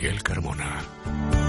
Miguel Carmona.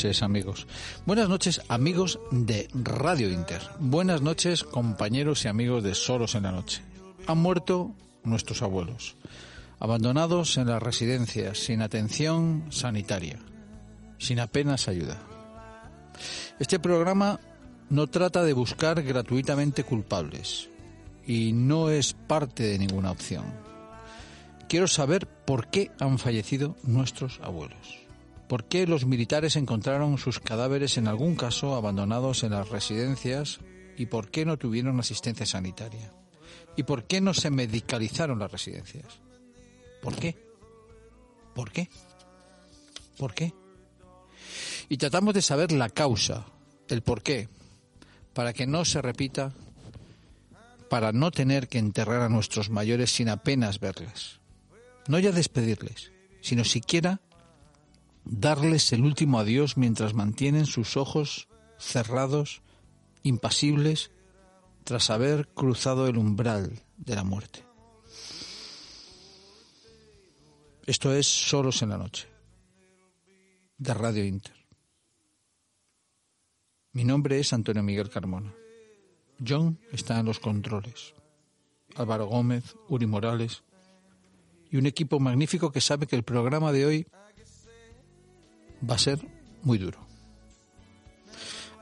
Noches amigos. Buenas noches amigos de Radio Inter. Buenas noches compañeros y amigos de Solos en la Noche. Han muerto nuestros abuelos, abandonados en las residencias, sin atención sanitaria, sin apenas ayuda. Este programa no trata de buscar gratuitamente culpables y no es parte de ninguna opción. Quiero saber por qué han fallecido nuestros abuelos. ¿Por qué los militares encontraron sus cadáveres en algún caso abandonados en las residencias y por qué no tuvieron asistencia sanitaria? ¿Y por qué no se medicalizaron las residencias? ¿Por qué? ¿Por qué? ¿Por qué? Y tratamos de saber la causa, el por qué, para que no se repita, para no tener que enterrar a nuestros mayores sin apenas verles. No ya despedirles, sino siquiera darles el último adiós mientras mantienen sus ojos cerrados, impasibles, tras haber cruzado el umbral de la muerte. Esto es Solos en la Noche, de Radio Inter. Mi nombre es Antonio Miguel Carmona. John está en los controles. Álvaro Gómez, Uri Morales y un equipo magnífico que sabe que el programa de hoy va a ser muy duro.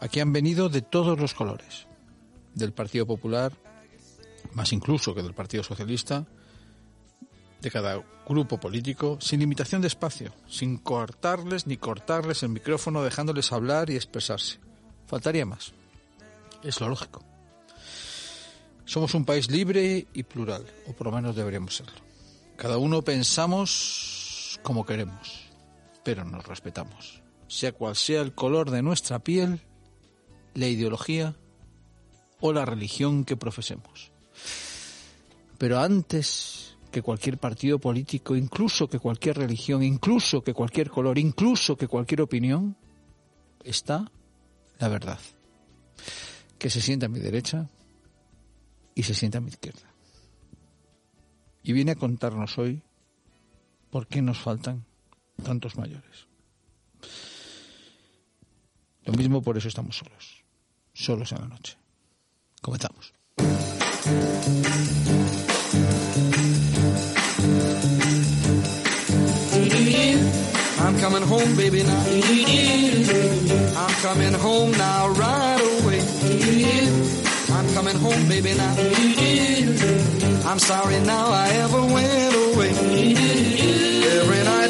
Aquí han venido de todos los colores, del Partido Popular, más incluso que del Partido Socialista, de cada grupo político, sin limitación de espacio, sin cortarles ni cortarles el micrófono, dejándoles hablar y expresarse. Faltaría más. Es lo lógico. Somos un país libre y plural, o por lo menos deberíamos serlo. Cada uno pensamos como queremos, pero nos respetamos. Sea cual sea el color de nuestra piel, la ideología o la religión que profesemos. Pero antes que cualquier partido político, incluso que cualquier religión, incluso que cualquier color, incluso que cualquier opinión, está la verdad. Que se sienta a mi derecha y se sienta a mi izquierda. Y viene a contarnos hoy por qué nos faltan tantos mayores. Lo mismo por eso estamos solos, solos en la noche. Comenzamos. I'm coming home, baby, now. I'm coming home now, right away. I'm coming home, baby, now. I'm sorry now I ever went away. Every night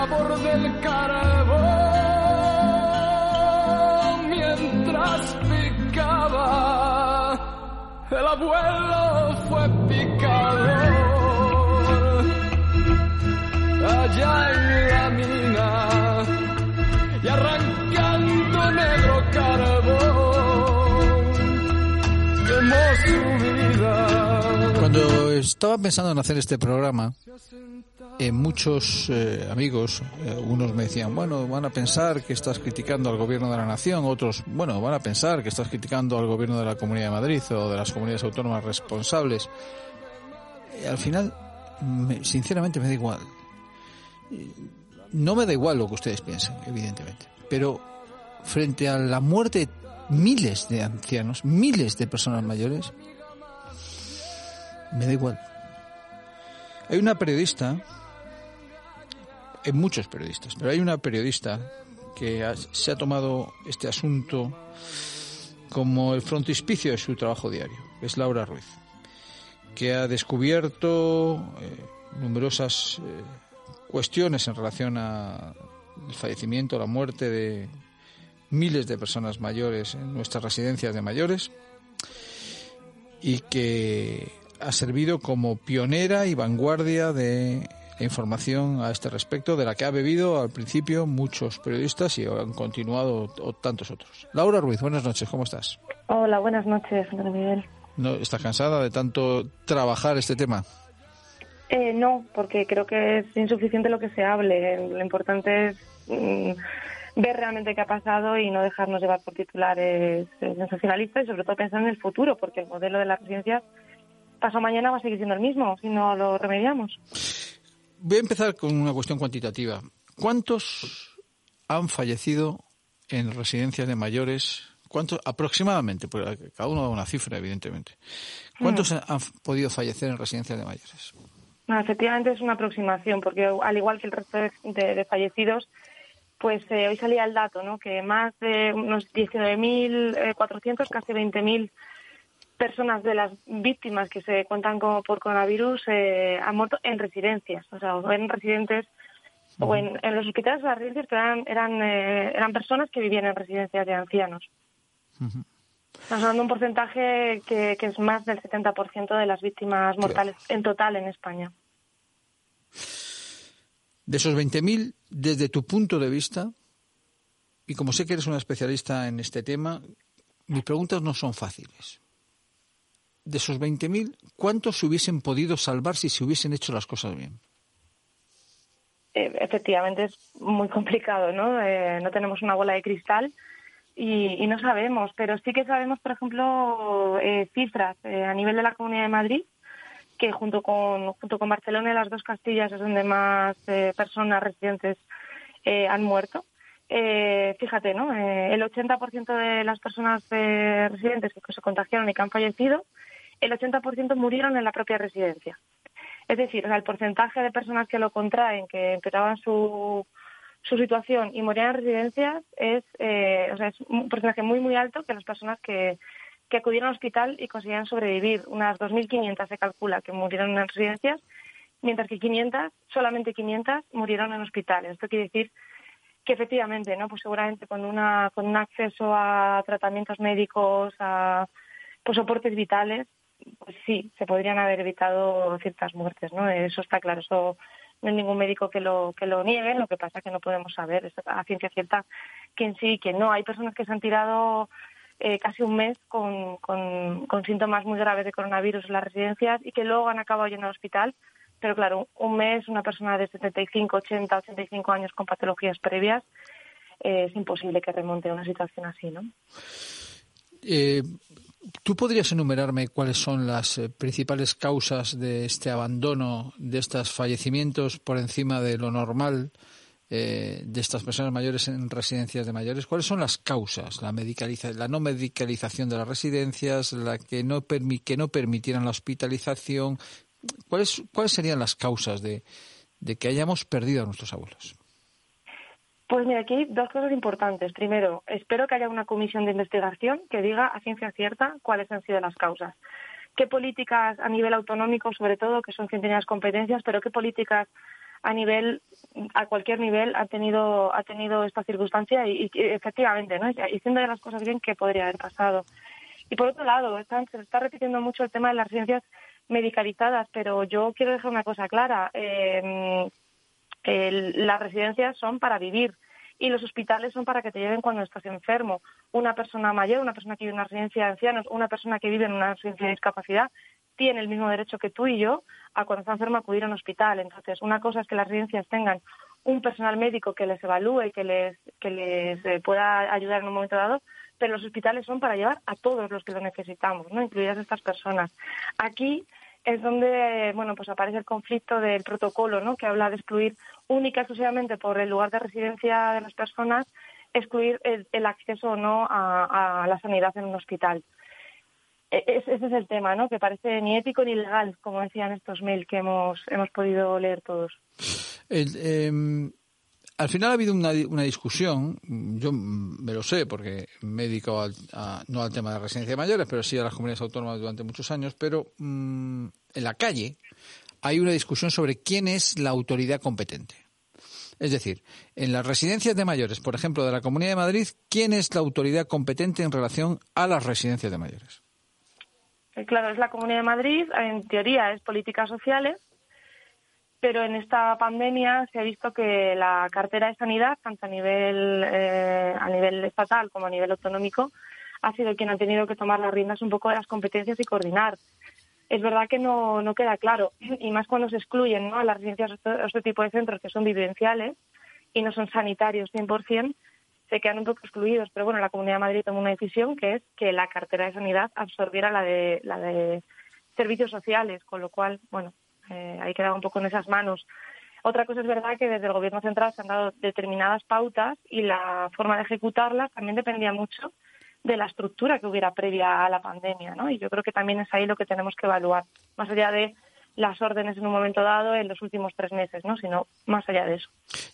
sabor del carbón mientras picaba. El abuelo fue picador allá en la mina y arrancando negro carbón quemó su vida. Cuando estaba pensando en hacer este programa, eh, muchos eh, amigos, eh, unos me decían, bueno, van a pensar que estás criticando al gobierno de la nación, otros, bueno, van a pensar que estás criticando al gobierno de la Comunidad de Madrid o de las comunidades autónomas responsables. Al final, me- sinceramente, me da igual. No me da igual lo que ustedes piensen, evidentemente, pero frente a la muerte de miles de ancianos, miles de personas mayores, me da igual. Hay una periodista, hay muchos periodistas, pero hay una periodista que ha- se ha tomado este asunto como el frontispicio de su trabajo diario, es Laura Ruiz, que ha descubierto eh, numerosas eh, cuestiones en relación al fallecimiento, la muerte de miles de personas mayores en nuestras residencias de mayores y que ha servido como pionera y vanguardia de información a este respecto, de la que ha bebido al principio muchos periodistas y han continuado o tantos otros. Laura Ruiz, buenas noches, ¿cómo estás? Hola, buenas noches, Antonio Miguel. ¿No, ¿Estás cansada de tanto trabajar este tema? Eh, no, porque creo que es insuficiente lo que se hable. Lo importante es mm, ver realmente qué ha pasado y no dejarnos llevar por titulares eh, sensacionalistas y sobre todo pensar en el futuro, porque el modelo de las residencias pasado mañana va a seguir siendo el mismo si no lo remediamos. Voy a empezar con una cuestión cuantitativa. ¿Cuántos han fallecido en residencias de mayores? ¿Cuántos aproximadamente? Porque cada uno da una cifra, evidentemente. ¿Cuántos han podido fallecer en residencias de mayores? No, efectivamente es una aproximación, porque al igual que el resto de, de- de fallecidos, pues eh, hoy salía el dato, ¿no? Que más de unos 19.400, casi 20.000 personas de las víctimas que se cuentan como por coronavirus eh, han muerto en residencias, o sea, o en residentes o en, en los hospitales o las residencias, pero eran eran, eh, eran personas que vivían en residencias de ancianos. Estamos hablando de un porcentaje que, que es más del 70% de las víctimas mortales en total en España. De esos 20.000, desde tu punto de vista, y como sé que eres una especialista en este tema, mis preguntas no son fáciles. De esos 20.000, ¿cuántos se hubiesen podido salvar si se hubiesen hecho las cosas bien? Eh, efectivamente es muy complicado, ¿no? Eh, no tenemos una bola de cristal y, no sabemos, pero sí que sabemos, por ejemplo, eh, cifras eh, a nivel de la Comunidad de Madrid, que junto con, junto con Barcelona y las dos Castillas es donde más personas residentes han muerto. Eh, fíjate, ¿no? Eh, el 80% de las personas eh, residentes que se contagiaron y que han fallecido, el 80% murieron en la propia residencia. Es decir, o sea, el porcentaje de personas que lo contraen, que empeoraban su, su situación y morían en residencias es, eh, o sea, es un porcentaje muy, muy alto que las personas que, que acudieron al hospital y conseguían sobrevivir. Unas 2.500 se calcula que murieron en residencias, mientras que 500, solamente 500, murieron en hospitales. Esto quiere decir que efectivamente, ¿no? Pues seguramente con una con un acceso a tratamientos médicos, a pues soportes vitales, pues sí, se podrían haber evitado ciertas muertes, ¿no? Eso está claro, eso no hay ningún médico que lo que lo niegue, lo que pasa es que no podemos saber a ciencia cierta quién sí y quién no. Hay personas que se han tirado eh, casi un mes con, con, con síntomas muy graves de coronavirus en las residencias y que luego han acabado yendo al hospital pero claro, un mes, una persona de 75, 80, 85 años con patologías previas, eh, es imposible que remonte a una situación así, ¿no? Eh, ¿Tú podrías enumerarme cuáles son las eh, principales causas de este abandono, de estos fallecimientos por encima de lo normal eh, de estas personas mayores en residencias de mayores? ¿Cuáles son las causas? La, la no medicalización de las residencias, la que no, que no permitieran la hospitalización. ¿Cuáles, ¿Cuáles serían las causas de que hayamos perdido a nuestros abuelos? Pues mira, aquí dos cosas importantes. Primero, espero que haya una comisión de investigación que diga a ciencia cierta cuáles han sido las causas. ¿Qué políticas a nivel autonómico, sobre todo, que son quien tiene las competencias, pero qué políticas a nivel, a cualquier nivel, ha tenido, ha tenido esta circunstancia y, efectivamente, ¿no? Y haciendo las cosas bien, ¿qué podría haber pasado? Y por otro lado, se está repitiendo mucho el tema de las residencias medicalizadas, pero yo quiero dejar una cosa clara. Eh, las residencias son para vivir y los hospitales son para que te lleven cuando estás enfermo. Una persona mayor, una persona que vive en una residencia de ancianos, una persona que vive en una residencia de discapacidad, tiene el mismo derecho que tú y yo a cuando está enfermo acudir a un hospital. Entonces, una cosa es que las residencias tengan un personal médico que les evalúe y que les, que les eh, pueda ayudar en un momento dado, pero los hospitales son para llevar a todos los que lo necesitamos, ¿no? incluidas estas personas. Aquí es donde bueno pues aparece el conflicto del protocolo no que habla de excluir única exclusivamente por el lugar de residencia de las personas excluir el, acceso o no a, la sanidad en un hospital. E, ese es el tema no que parece ni ético ni legal como decían estos mails que hemos hemos podido leer todos. Em, al final ha habido una, una, discusión, yo me lo sé porque me he dedicado no al tema de residencia de mayores, pero sí a las comunidades autónomas durante muchos años, pero mm, en la calle hay una discusión sobre quién es la autoridad competente. Es decir, en las residencias de mayores, por ejemplo, de la Comunidad de Madrid, ¿quién es la autoridad competente en relación a las residencias de mayores? Eh, claro, es la Comunidad de Madrid, en teoría es políticas sociales, pero en esta pandemia se ha visto que la cartera de sanidad, tanto a nivel, eh, a nivel estatal como a nivel autonómico, ha sido quien ha tenido que tomar las riendas un poco de las competencias y coordinar. Es verdad que no, no queda claro, y más cuando se excluyen ¿no? a las residencias o este tipo de centros que son vivenciales y no son sanitarios 100%, se quedan un poco excluidos. Pero bueno, la Comunidad de Madrid tomó una decisión que es que la cartera de sanidad absorbiera la de, la de servicios sociales, con lo cual, bueno, eh, ahí quedaba un poco en esas manos. Otra cosa es verdad que desde el Gobierno central se han dado determinadas pautas y la forma de ejecutarlas también dependía mucho de la estructura que hubiera previa a la pandemia, ¿no? Y yo creo que también es ahí lo que tenemos que evaluar, más allá de las órdenes en un momento dado en los últimos tres meses, ¿no? Sino más allá de eso.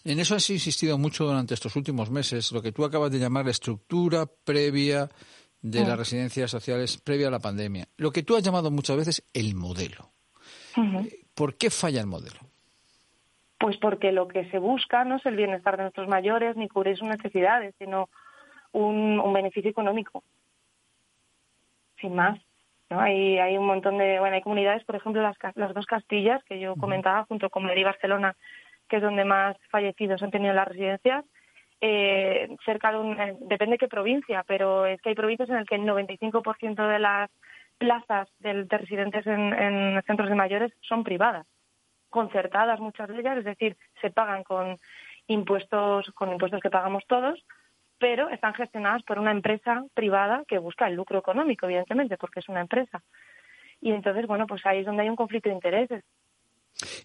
En eso has insistido mucho durante estos últimos meses, lo que tú acabas de llamar la estructura previa de las mm. residencias sociales previa a la pandemia. Lo que tú has llamado muchas veces el modelo. ¿Por qué falla el modelo? Pues porque lo que se busca no es el bienestar de nuestros mayores ni cubrir sus necesidades, sino un, beneficio económico. Sin más. ¿no? Hay, hay un montón de. Bueno, hay comunidades, por ejemplo, las, las dos Castillas, que yo comentaba, junto con Madrid y Barcelona, que es donde más fallecidos han tenido las residencias. Eh, cerca de un. Eh, depende de qué provincia, pero es que hay provincias en las que el 95% de las plazas de, residentes en, centros de mayores son privadas, concertadas muchas de ellas, es decir, se pagan con impuestos, con impuestos que pagamos todos, pero están gestionadas por una empresa privada que busca el lucro económico, evidentemente, porque es una empresa. Y entonces, bueno, pues ahí es donde hay un conflicto de intereses.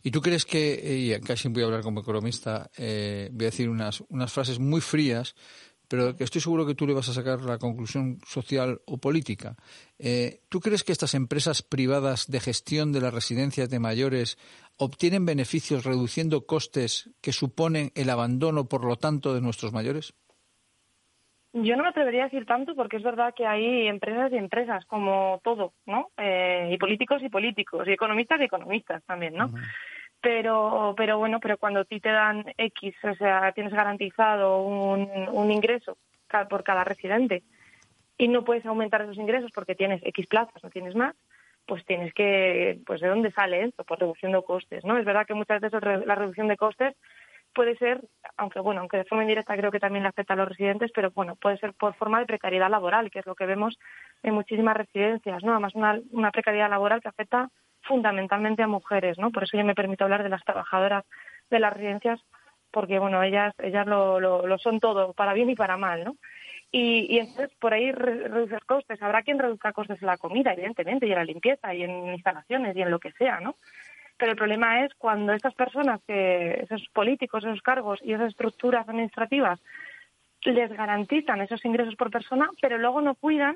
¿Y tú crees que, y casi voy a hablar como economista, eh, voy a decir unas, unas frases muy frías, pero que estoy seguro que tú le vas a sacar la conclusión social o política. Eh, ¿Tú crees que estas empresas privadas de gestión de las residencias de mayores obtienen beneficios reduciendo costes que suponen el abandono, por lo tanto, de nuestros mayores? Yo no me atrevería a decir tanto porque es verdad que hay empresas y empresas, como todo, ¿no? Eh, y políticos y políticos, y economistas y economistas también, ¿no? Pero pero bueno pero cuando a ti te dan x o sea tienes garantizado un, un ingreso por cada residente y no puedes aumentar esos ingresos porque tienes x plazas no tienes más pues tienes que pues de dónde sale esto por reducción de costes no es verdad que muchas veces la reducción de costes puede ser aunque bueno aunque de forma indirecta creo que también le afecta a los residentes pero bueno puede ser por forma de precariedad laboral que es lo que vemos en muchísimas residencias no además una, una precariedad laboral que afecta fundamentalmente a mujeres, ¿no? Por eso yo me permito hablar de las trabajadoras de las residencias, porque, bueno, ellas, ellas lo, lo, son todo, para bien y para mal, ¿no? Y, y entonces por ahí reducir costes. Habrá quien reduzca costes en la comida, evidentemente, y en la limpieza, y en instalaciones, y en lo que sea, ¿no? Pero el problema es cuando estas personas, que esos políticos, esos cargos y esas estructuras administrativas les garantizan esos ingresos por persona, pero luego no cuidan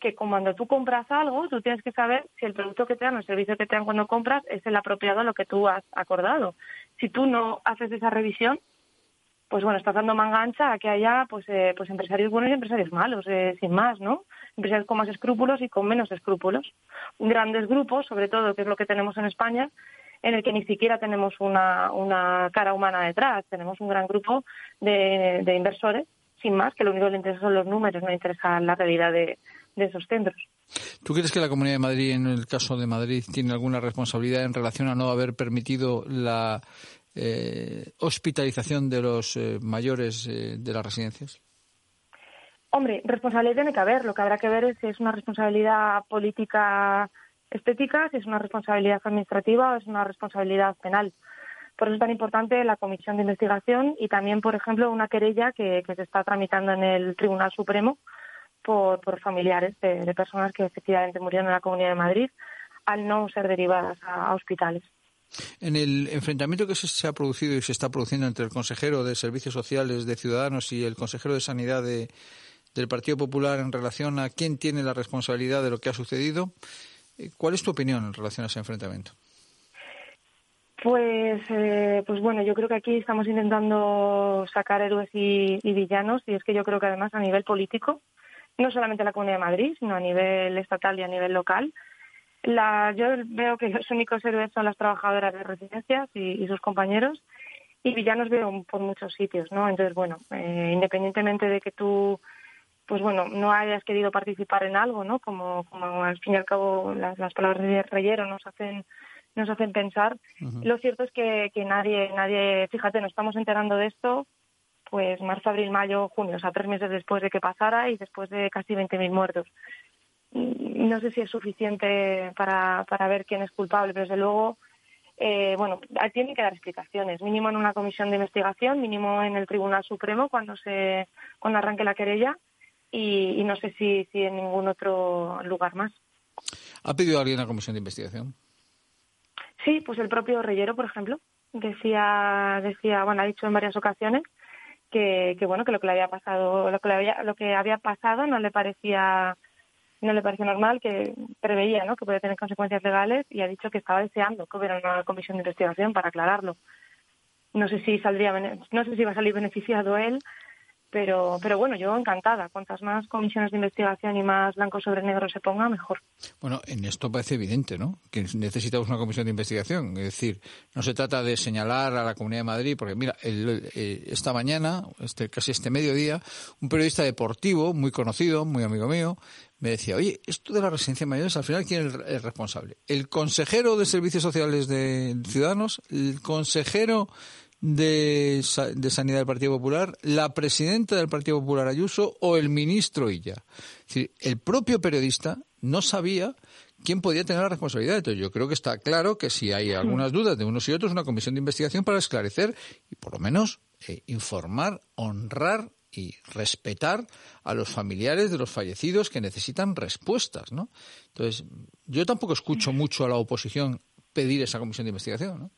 que cuando tú compras algo, tú tienes que saber si el producto que te dan o el servicio que te dan cuando compras es el apropiado a lo que tú has acordado. Si tú no haces esa revisión, pues bueno, estás dando manga ancha a que haya pues, eh, pues empresarios buenos y empresarios malos, eh, sin más, ¿no? Empresarios con más escrúpulos y con menos escrúpulos. Grandes grupos, sobre todo, que es lo que tenemos en España, en el que ni siquiera tenemos una, una cara humana detrás. Tenemos un gran grupo de, de inversores, sin más, que lo único que le interesa son los números, no le interesa la realidad de, de esos centros. ¿Tú crees que la Comunidad de Madrid, en el caso de Madrid, tiene alguna responsabilidad en relación a no haber permitido la eh, hospitalización de los eh, mayores eh, de las residencias? Hombre, responsabilidad tiene que haber. Lo que habrá que ver es si es una responsabilidad política estética, si es una responsabilidad administrativa o es una responsabilidad penal. Por eso es tan importante la comisión de investigación y también, por ejemplo, una querella que, se está tramitando en el Tribunal Supremo por, familiares de, personas que efectivamente murieron en la Comunidad de Madrid al no ser derivadas a hospitales. En el enfrentamiento que se, ha producido y se está produciendo entre el consejero de Servicios Sociales de Ciudadanos y el consejero de Sanidad del Partido Popular en relación a quién tiene la responsabilidad de lo que ha sucedido, eh, ¿cuál es tu opinión en relación a ese enfrentamiento? Pues, eh, pues bueno, yo creo que aquí estamos intentando sacar héroes y, y, villanos y es que yo creo que además a nivel político, no solamente en la Comunidad de Madrid, sino a nivel estatal y a nivel local, la, yo veo que los únicos héroes son las trabajadoras de residencias y, sus compañeros y villanos veo por muchos sitios, ¿no? Entonces, bueno, eh, independientemente de que tú, pues bueno, no hayas querido participar en algo, ¿no? Como, como al fin y al cabo las, palabras de Reyero nos hacen nos hacen pensar. Lo cierto es que, que nadie, nadie, fíjate, nos estamos enterando de esto, pues marzo, abril, mayo, junio, o sea, tres meses después de que pasara y después de casi 20.000 muertos no sé si es suficiente para, para ver quién es culpable, pero desde luego, eh, bueno, tienen que dar explicaciones, mínimo en una comisión de investigación, mínimo en el Tribunal Supremo cuando se cuando arranque la querella y, no sé si, si en ningún otro lugar más. ¿Ha pedido alguien una comisión de investigación? Sí, pues el propio Reyero, por ejemplo, decía, decía, bueno, ha dicho en varias ocasiones que, que bueno, que lo que le había pasado, lo que había, lo que había pasado no le parecía no le parece normal, que preveía ¿no? que podía tener consecuencias legales y ha dicho que estaba deseando que hubiera una comisión de investigación para aclararlo. No sé si saldría, no sé si va a salir beneficiado él pero, pero bueno, yo encantada. Cuantas más comisiones de investigación y más blanco sobre negro se ponga, mejor. Bueno, en esto parece evidente, ¿no? Que necesitamos una comisión de investigación. Es decir, no se trata de señalar a la Comunidad de Madrid, porque mira, eh, esta mañana, este, casi este mediodía, un periodista deportivo muy conocido, muy amigo mío, me decía, oye, esto de la residencia mayores, al final, ¿quién es el responsable? ¿El consejero de Servicios Sociales de Ciudadanos? ¿El consejero de, de, Sanidad del Partido Popular, la presidenta del Partido Popular Ayuso o el ministro Illa. Es decir, el propio periodista no sabía quién podía tener la responsabilidad. Entonces, yo creo que está claro que si hay algunas dudas de unos y otros, una comisión de investigación para esclarecer y por lo menos eh, informar, honrar y respetar a los familiares de los fallecidos que necesitan respuestas, ¿no? Entonces, yo tampoco escucho mucho a la oposición pedir esa comisión de investigación, ¿no?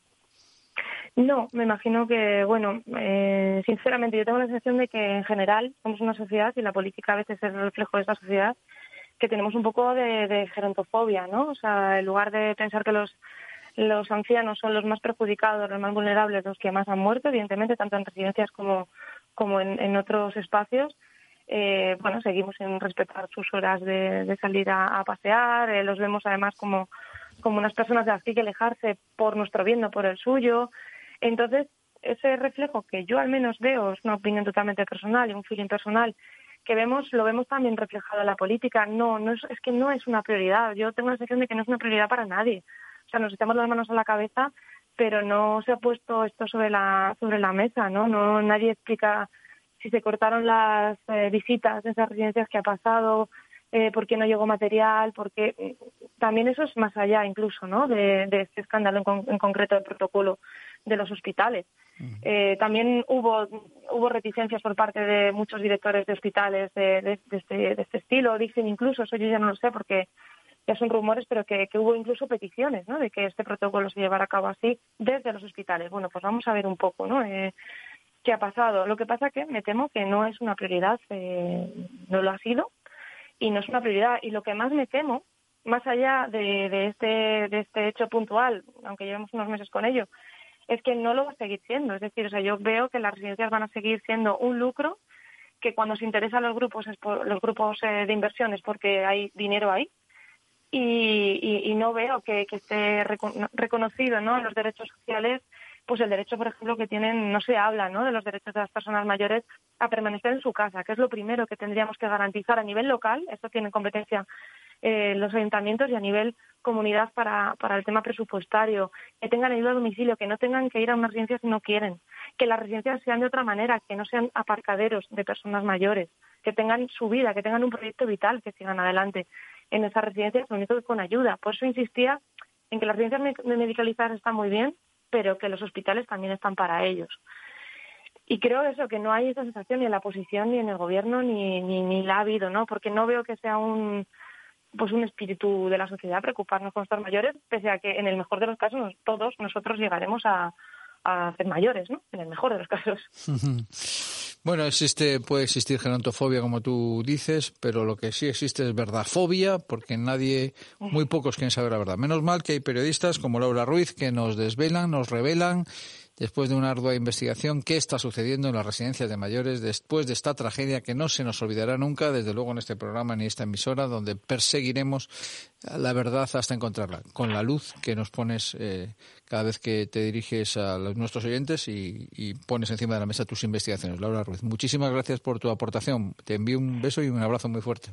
No, me imagino que, bueno, eh, sinceramente yo tengo la sensación de que en general somos una sociedad y la política a veces es el reflejo de esta sociedad que tenemos un poco de, gerontofobia, ¿no? O sea, en lugar de pensar que los los ancianos son los más perjudicados, los más vulnerables, los que más han muerto, evidentemente, tanto en residencias como, como en, otros espacios. Eh, bueno, seguimos sin respetar sus horas de, salir a, pasear, eh, los vemos además como, como unas personas de hay que alejarse por nuestro bien, no por el suyo. Entonces, ese reflejo que yo al menos veo, es una opinión totalmente personal y un feeling personal, que vemos, lo vemos también reflejado en la política. No, no es, es que no es una prioridad. Yo tengo la sensación de que no es una prioridad para nadie. O sea, nos echamos las manos a la cabeza, pero no se ha puesto esto sobre la, sobre la mesa, ¿no? No, nadie explica si se cortaron las eh, visitas en esas residencias que ha pasado, eh, por qué no llegó material, porque eh, también eso es más allá incluso, ¿no? De, este escándalo en, en concreto del protocolo de los hospitales. Eh, también hubo, hubo reticencias por parte de muchos directores de hospitales de, este, de, este, estilo, dicen incluso, eso yo ya no lo sé porque ya son rumores, pero que, que hubo incluso peticiones, ¿no? De que este protocolo se llevara a cabo así desde los hospitales. Bueno, pues vamos a ver un poco, ¿no? Eh, qué ha pasado. Lo que pasa que me temo que no es una prioridad, eh, no lo ha sido y no es una prioridad. Y lo que más me temo, más allá de, de este de este hecho puntual, aunque llevemos unos meses con ello, es que no lo va a seguir siendo. Es decir, o sea, yo veo que las residencias van a seguir siendo un lucro que cuando se interesan los grupos es por, los grupos eh, de inversiones porque hay dinero ahí y, no veo que, esté reco- reconocido ¿no? los derechos sociales pues el derecho por ejemplo que tienen no se habla ¿no? de los derechos de las personas mayores a permanecer en su casa que es lo primero que tendríamos que garantizar a nivel local esto tiene competencia eh, los ayuntamientos y a nivel comunidad para, para el tema presupuestario, que tengan ayuda a domicilio, que no tengan que ir a una residencia si no quieren, que las residencias sean de otra manera, que no sean aparcaderos de personas mayores, que tengan su vida, que tengan un proyecto vital, que sigan adelante en esas residencias, lo único con ayuda. Por eso insistía en que las residencias me- medicalizadas están muy bien, pero que los hospitales también están para ellos. Y creo eso, que no hay esa sensación ni en la oposición, ni en el gobierno, ni, ni, ni la ha habido, ¿no? Porque no veo que sea un, pues un espíritu de la sociedad preocuparnos por nuestros mayores, pese a que en el mejor de los casos todos nosotros llegaremos a, a ser mayores, ¿no? En el mejor de los casos. Bueno, existe, puede existir gerontofobia, como tú dices, pero lo que sí existe es verdadfobia, porque nadie, muy pocos quieren saber la verdad. Menos mal que hay periodistas como Laura Ruiz que nos desvelan, nos revelan, después de una ardua investigación, qué está sucediendo en las residencias de mayores después de esta tragedia que no se nos olvidará nunca, desde luego en este programa ni esta emisora, donde perseguiremos la verdad hasta encontrarla, con la luz que nos pones eh, cada vez que te diriges a los- nuestros oyentes y, y pones encima de la mesa tus investigaciones. Laura Ruiz, muchísimas gracias por tu aportación. Te envío un beso y un abrazo muy fuerte.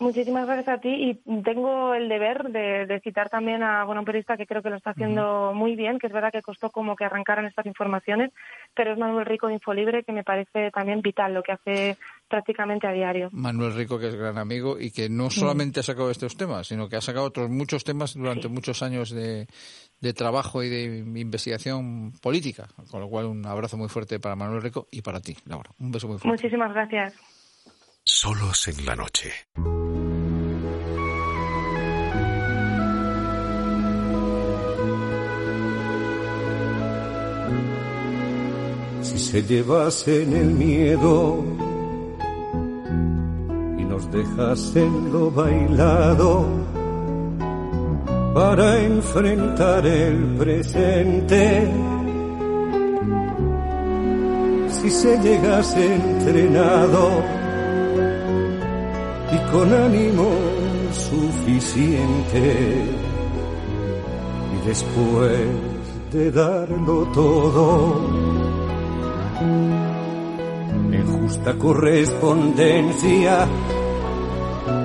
Muchísimas gracias a ti y tengo el deber de, de citar también a bueno, un periodista que creo que lo está haciendo muy bien, que es verdad que costó como que arrancaran estas informaciones, pero es Manuel Rico de Infolibre que me parece también vital lo que hace prácticamente a diario. Manuel Rico, que es gran amigo y que no solamente ha sacado estos temas, sino que ha sacado otros muchos temas durante muchos años de, de trabajo y de investigación política. Con lo cual, un abrazo muy fuerte para Manuel Rico y para ti, Laura. Un beso muy fuerte. Muchísimas gracias. Solos en la noche. si se llevasen el miedo y nos dejasen lo bailado para enfrentar el presente. Si se llegase entrenado con ánimo suficiente. Y después de darlo todo en justa correspondencia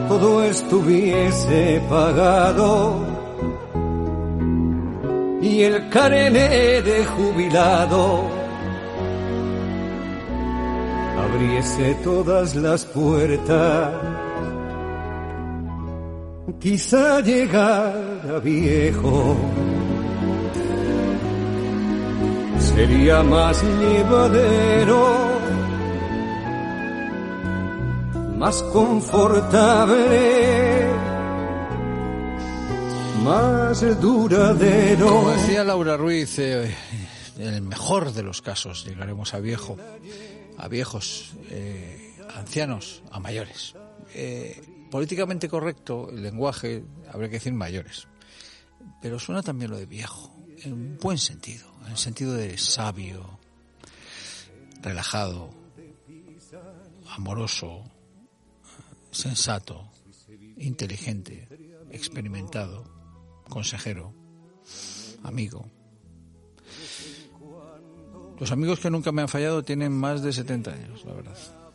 todo estuviese pagado. Y el carné de jubilado abriese todas las puertas quizá llegara viejo sería más llevadero, más confortable, más duradero. Como decía Laura Ruiz, eh, en el mejor de los casos llegaremos a viejo, a viejos, eh, ancianos, a mayores. Eh, políticamente correcto, el lenguaje, habría que decir mayores. Pero suena también lo de viejo, en buen sentido, en el sentido de sabio, relajado, amoroso, sensato, inteligente, experimentado, consejero, amigo. Los amigos que nunca me han fallado tienen más de 70 años, la verdad.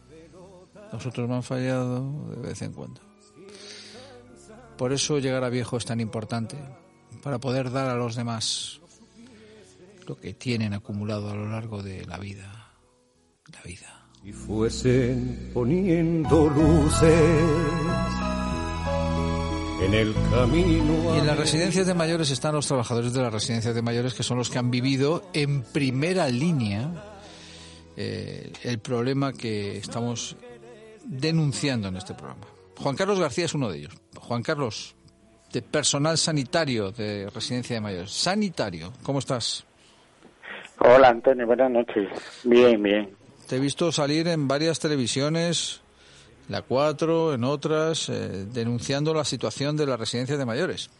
Los otros me han fallado de vez en cuando. Por eso llegar a viejo es tan importante, para poder dar a los demás lo que tienen acumulado a lo largo de la vida. La vida. Y fuesen poniendo luces en el camino. Y en las residencias de mayores están los trabajadores de las residencias de mayores que son los que han vivido en primera línea eh, el problema que estamos denunciando en este programa. Juan Carlos García es uno de ellos. Juan Carlos, de personal sanitario de residencia de mayores. Sanitario, ¿cómo estás? Hola Antonio, buenas noches. Bien, bien. Te he visto salir en varias televisiones, la 4, en otras, eh, denunciando la situación de las residencias de mayores.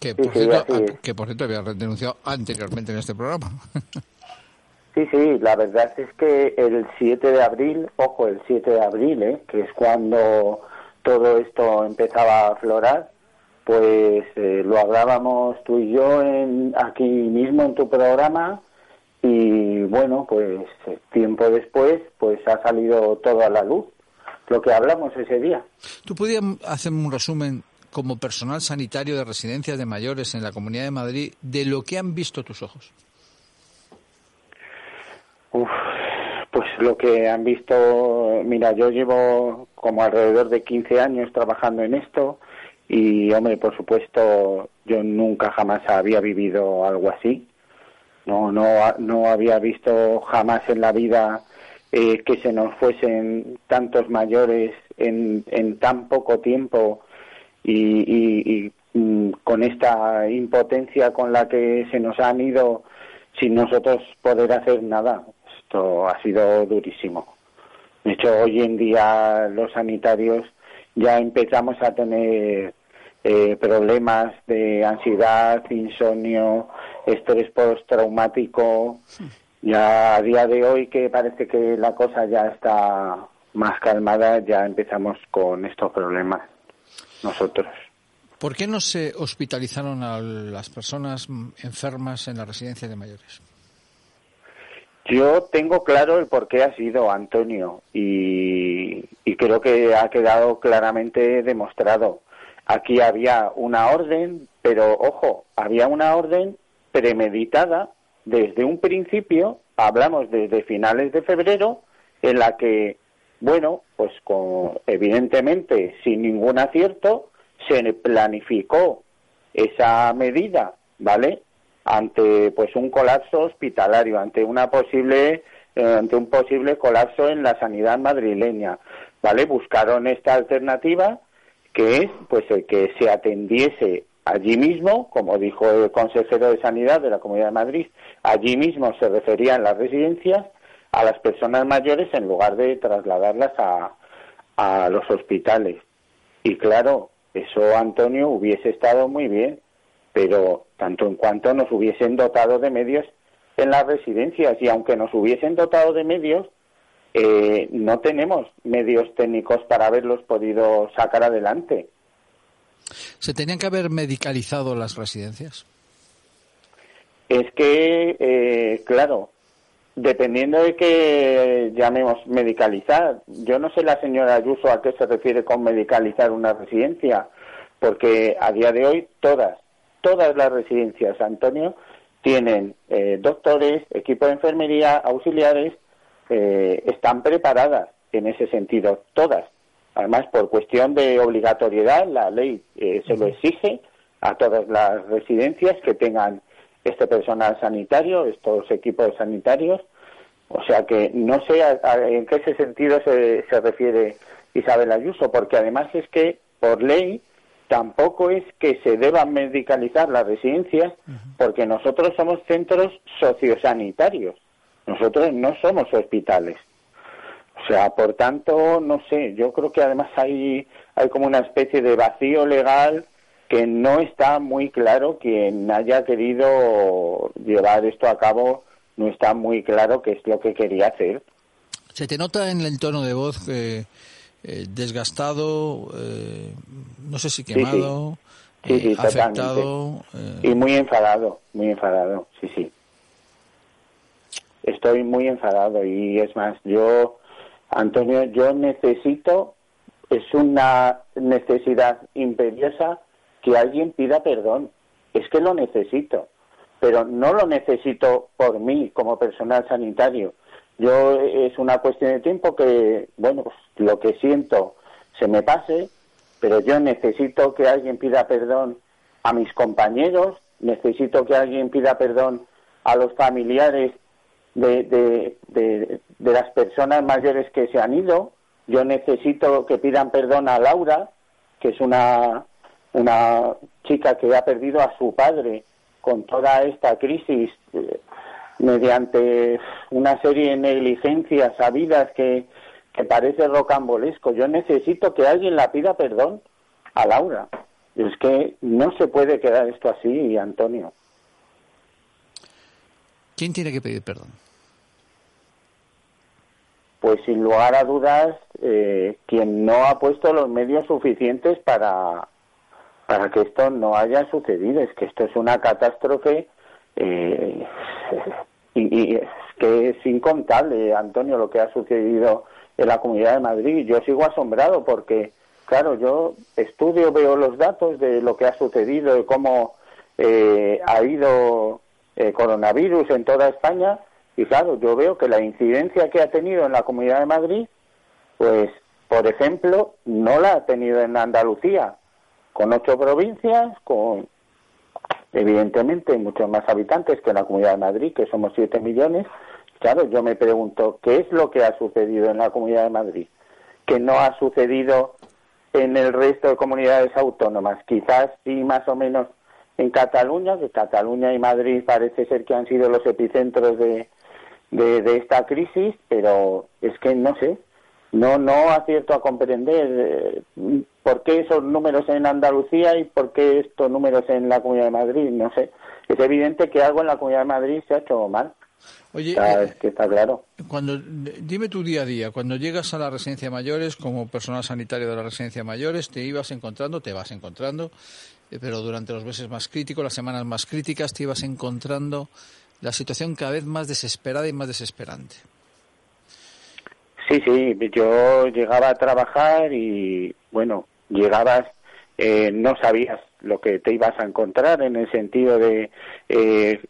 Que por, Sí, cierto, que por cierto había denunciado anteriormente en este programa. Sí, sí, la verdad es que el 7 de abril, ojo, el 7 de abril, ¿eh? que es cuando todo esto empezaba a aflorar, pues eh, lo hablábamos tú y yo en, aquí mismo en tu programa y bueno, pues tiempo después pues ha salido todo a la luz, lo que hablamos ese día. ¿Tú podías hacerme un resumen como personal sanitario de residencias de mayores en la Comunidad de Madrid de lo que han visto tus ojos? Uf, pues lo que han visto, mira, yo llevo como alrededor de 15 años trabajando en esto y, hombre, por supuesto, yo nunca jamás había vivido algo así. No, no, no había visto jamás en la vida eh, que se nos fuesen tantos mayores en, tan poco tiempo y, mm, con esta impotencia con la que se nos han ido sin nosotros poder hacer nada. Esto ha sido durísimo. De hecho, hoy en día los sanitarios ya empezamos a tener eh, problemas de ansiedad, insomnio, estrés postraumático. Ya a día de hoy que parece que la cosa ya está más calmada, ya empezamos con estos problemas nosotros. ¿Por qué no se hospitalizaron a las personas enfermas en la residencia de mayores? Yo tengo claro el por qué ha sido Antonio y, y creo que ha quedado claramente demostrado. Aquí había una orden, pero ojo, había una orden premeditada desde un principio, hablamos desde finales de febrero, en la que, bueno, pues con, evidentemente sin ningún acierto, se planificó esa medida, ¿vale? Ante pues un colapso hospitalario, ante una posible eh, ante un posible colapso en la sanidad madrileña, ¿vale? Buscaron esta alternativa que es pues el que se atendiese allí mismo, como dijo el consejero de Sanidad de la Comunidad de Madrid, allí mismo se referían las residencias a las personas mayores en lugar de trasladarlas a, a los hospitales. Y claro, eso Antonio hubiese estado muy bien, pero tanto en cuanto nos hubiesen dotado de medios en las residencias y aunque nos hubiesen dotado de medios, eh, no tenemos medios técnicos para haberlos podido sacar adelante. ¿Se tenían que haber medicalizado las residencias? Es que, eh, claro, dependiendo de que llamemos medicalizar, yo no sé la señora Ayuso a qué se refiere con medicalizar una residencia, porque a día de hoy todas, todas las residencias, Antonio, tienen eh, doctores, equipo de enfermería, auxiliares, eh, están preparadas en ese sentido, todas. Además, por cuestión de obligatoriedad, la ley eh, se lo exige a todas las residencias que tengan este personal sanitario, estos equipos sanitarios. O sea que no sé a- a- en qué ese sentido se, se refiere Isabel Ayuso, porque además es que por ley tampoco es que se deban medicalizar las residencias, porque nosotros somos centros sociosanitarios, nosotros no somos hospitales. O sea, por tanto, no sé, yo creo que además hay, hay como una especie de vacío legal que no está muy claro quien haya querido llevar esto a cabo, no está muy claro qué es lo que quería hacer. ¿Se te nota en el tono de voz eh, eh, desgastado, eh, no sé si quemado, Sí, eh, sí, afectado? eh, Y muy enfadado, muy enfadado, sí, sí. Estoy muy enfadado y es más, yo, Antonio, yo necesito, es una necesidad imperiosa que alguien pida perdón. Es que lo necesito, pero no lo necesito por mí como personal sanitario. Yo es una cuestión de tiempo que, bueno, pues lo que siento se me pase, pero yo necesito que alguien pida perdón a mis compañeros, necesito que alguien pida perdón a los familiares de, de, de, de las personas mayores que se han ido, yo necesito que pidan perdón a Laura, que es una una chica que ha perdido a su padre con toda esta crisis eh, mediante una serie de negligencias sabidas que, que parece rocambolesco. Yo necesito que alguien la pida perdón a Laura. Es que no se puede quedar esto así, Antonio. ¿Quién tiene que pedir perdón? Pues sin lugar a dudas, eh, quien no ha puesto los medios suficientes para, para que esto no haya sucedido. Es que esto es una catástrofe eh, y, y es que es incontable, Antonio, lo que ha sucedido en la Comunidad de Madrid. Yo sigo asombrado porque, claro, yo estudio, veo los datos de lo que ha sucedido, de cómo eh, ha ido el coronavirus en toda España y, claro, yo veo que la incidencia que ha tenido en la Comunidad de Madrid, pues, por ejemplo, no la ha tenido en Andalucía, con ocho provincias, con evidentemente muchos más habitantes que en la Comunidad de Madrid, que somos siete millones. Claro, yo me pregunto, ¿qué es lo que ha sucedido en la Comunidad de Madrid? Que no ha sucedido en el resto de comunidades autónomas. Quizás sí, más o menos en Cataluña, que Cataluña y Madrid parece ser que han sido los epicentros de, de, de esta crisis, pero es que no sé, no no acierto a comprender eh, por qué esos números en Andalucía y por qué estos números en la Comunidad de Madrid, no sé. Es evidente que algo en la Comunidad de Madrid se ha hecho mal. Oye, Está- eh, es que está claro. Cuando, dime tu día a día, cuando llegas a la residencia de mayores, como personal sanitario de la residencia de mayores, te ibas encontrando, te vas encontrando, eh, pero durante los meses más críticos, las semanas más críticas, te ibas encontrando la situación cada vez más desesperada y más desesperante. Sí, sí, yo llegaba a trabajar y, bueno, llegabas, eh, no sabías lo que te ibas a encontrar en el sentido de eh,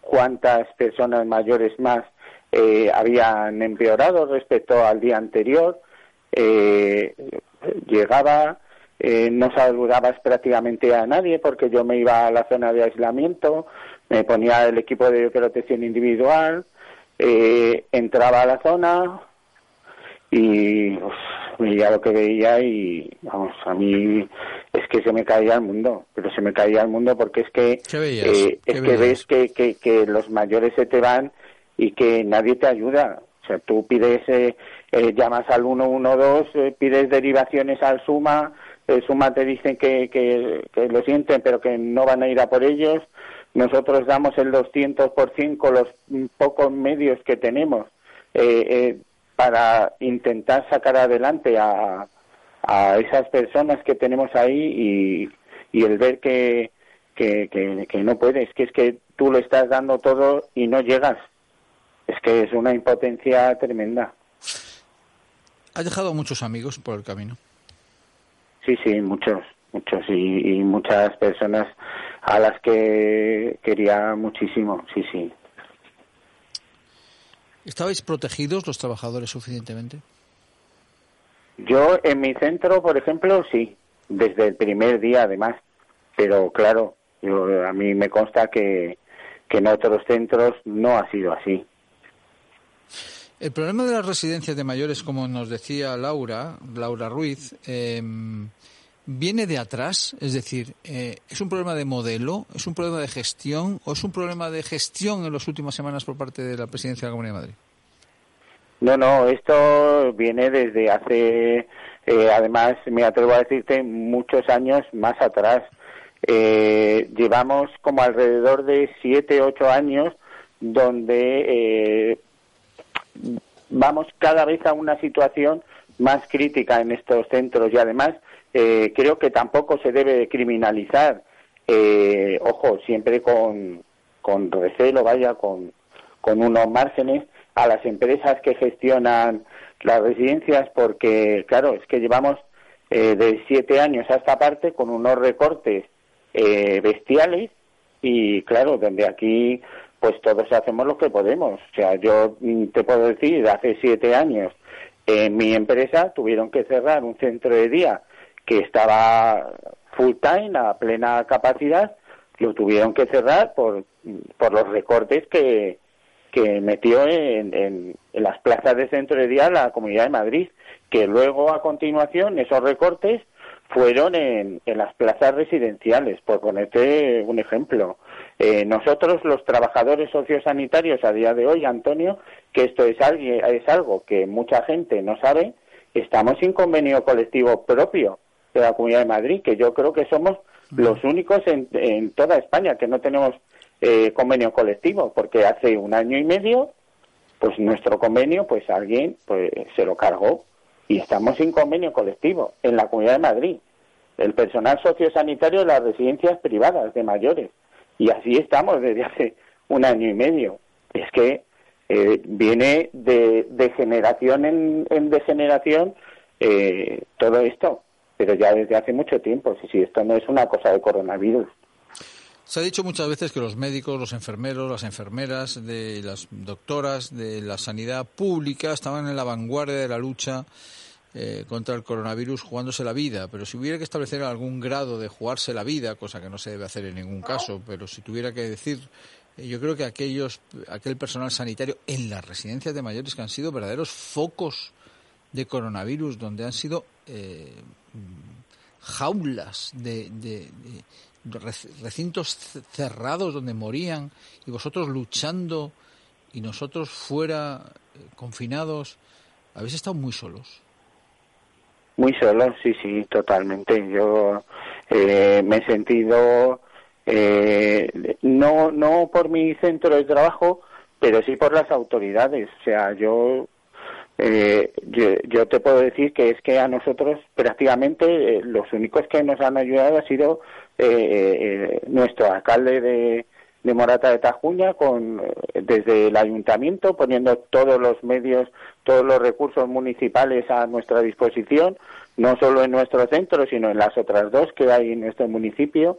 cuántas personas mayores más eh, habían empeorado respecto al día anterior. Eh, llegaba, eh, no saludabas prácticamente a nadie porque yo me iba a la zona de aislamiento, me ponía el equipo de protección individual, eh, entraba a la zona, y uf, veía lo que veía y vamos a mí es que se me caía el mundo pero se me caía el mundo porque es que eh, ¿Qué es que ves que, que, que los mayores se te van y que nadie te ayuda. O sea tú pides eh, eh, llamas al 112 eh, pides derivaciones al suma el suma te dicen que, que, que lo sienten pero que no van a ir a por ellos. Nosotros damos el 200% con los pocos medios que tenemos eh, eh, para intentar sacar adelante a, a esas personas que tenemos ahí y, y el ver que, que, que, que no puedes, que es que tú lo estás dando todo y no llegas. Es que es una impotencia tremenda. Has dejado muchos amigos por el camino. Sí, sí, muchos, muchos y, y muchas personas a las que quería muchísimo, sí, sí. ¿Estabais protegidos los trabajadores suficientemente? Yo en mi centro, por ejemplo, sí, desde el primer día además, pero claro, yo, a mí me consta que, que en otros centros no ha sido así. El problema de las residencias de mayores, como nos decía Laura, Laura Ruiz, eh, viene de atrás, es decir, eh, ¿es un problema de modelo, es un problema de gestión o es un problema de gestión en las últimas semanas por parte de la presidencia de la Comunidad de Madrid? No, no, esto viene desde hace, eh, además me atrevo a decirte, muchos años más atrás. Eh, llevamos como alrededor de siete, ocho años donde eh, vamos cada vez a una situación más crítica en estos centros y además eh, creo que tampoco se debe criminalizar, eh, ojo, siempre con, con recelo, vaya, con, con unos márgenes a las empresas que gestionan las residencias porque, claro, es que llevamos eh, de siete años a esta parte con unos recortes eh, bestiales y, claro, donde aquí pues todos hacemos lo que podemos. O sea, yo mm, te puedo decir, hace siete años en mi empresa tuvieron que cerrar un centro de día que estaba full time, a plena capacidad, lo tuvieron que cerrar por, por los recortes que, que metió en, en, las plazas de centro de día la Comunidad de Madrid, que luego a continuación esos recortes fueron en, en las plazas residenciales, por ponerte un ejemplo. Eh, nosotros, los trabajadores sociosanitarios a día de hoy, Antonio, que esto es, alguien, es algo que mucha gente no sabe, estamos sin convenio colectivo propio de la Comunidad de Madrid, que yo creo que somos los únicos en, en toda España que no tenemos eh, convenio colectivo, porque hace un año y medio, pues nuestro convenio, pues alguien pues se lo cargó y estamos sin convenio colectivo en la Comunidad de Madrid. El personal sociosanitario de las residencias privadas de mayores. Y así estamos desde hace un año y medio. Es que eh, viene de, de generación en, en degeneración eh, todo esto, pero ya desde hace mucho tiempo. Sí, sí, esto no es una cosa de coronavirus. Se ha dicho muchas veces que los médicos, los enfermeros, las enfermeras, de las doctoras de la sanidad pública estaban en la vanguardia de la lucha eh, contra el coronavirus jugándose la vida, pero si hubiera que establecer algún grado de jugarse la vida, cosa que no se debe hacer en ningún caso, pero si tuviera que decir, eh, yo creo que aquellos, aquel personal sanitario en las residencias de mayores que han sido verdaderos focos de coronavirus, donde han sido eh, jaulas de, de, de recintos cerrados donde morían y vosotros luchando y nosotros fuera eh, confinados, habéis estado muy solos. Muy solos, sí, sí, totalmente. Yo eh, me he sentido, eh, no, no por mi centro de trabajo, pero sí por las autoridades. O sea, yo eh, yo, yo, te puedo decir que es que a nosotros prácticamente eh, los únicos que nos han ayudado ha sido eh, nuestro alcalde de, Morata de Tajuña con desde el ayuntamiento poniendo todos los medios todos los recursos municipales a nuestra disposición no solo en nuestro centro sino en las otras dos que hay en nuestro municipio.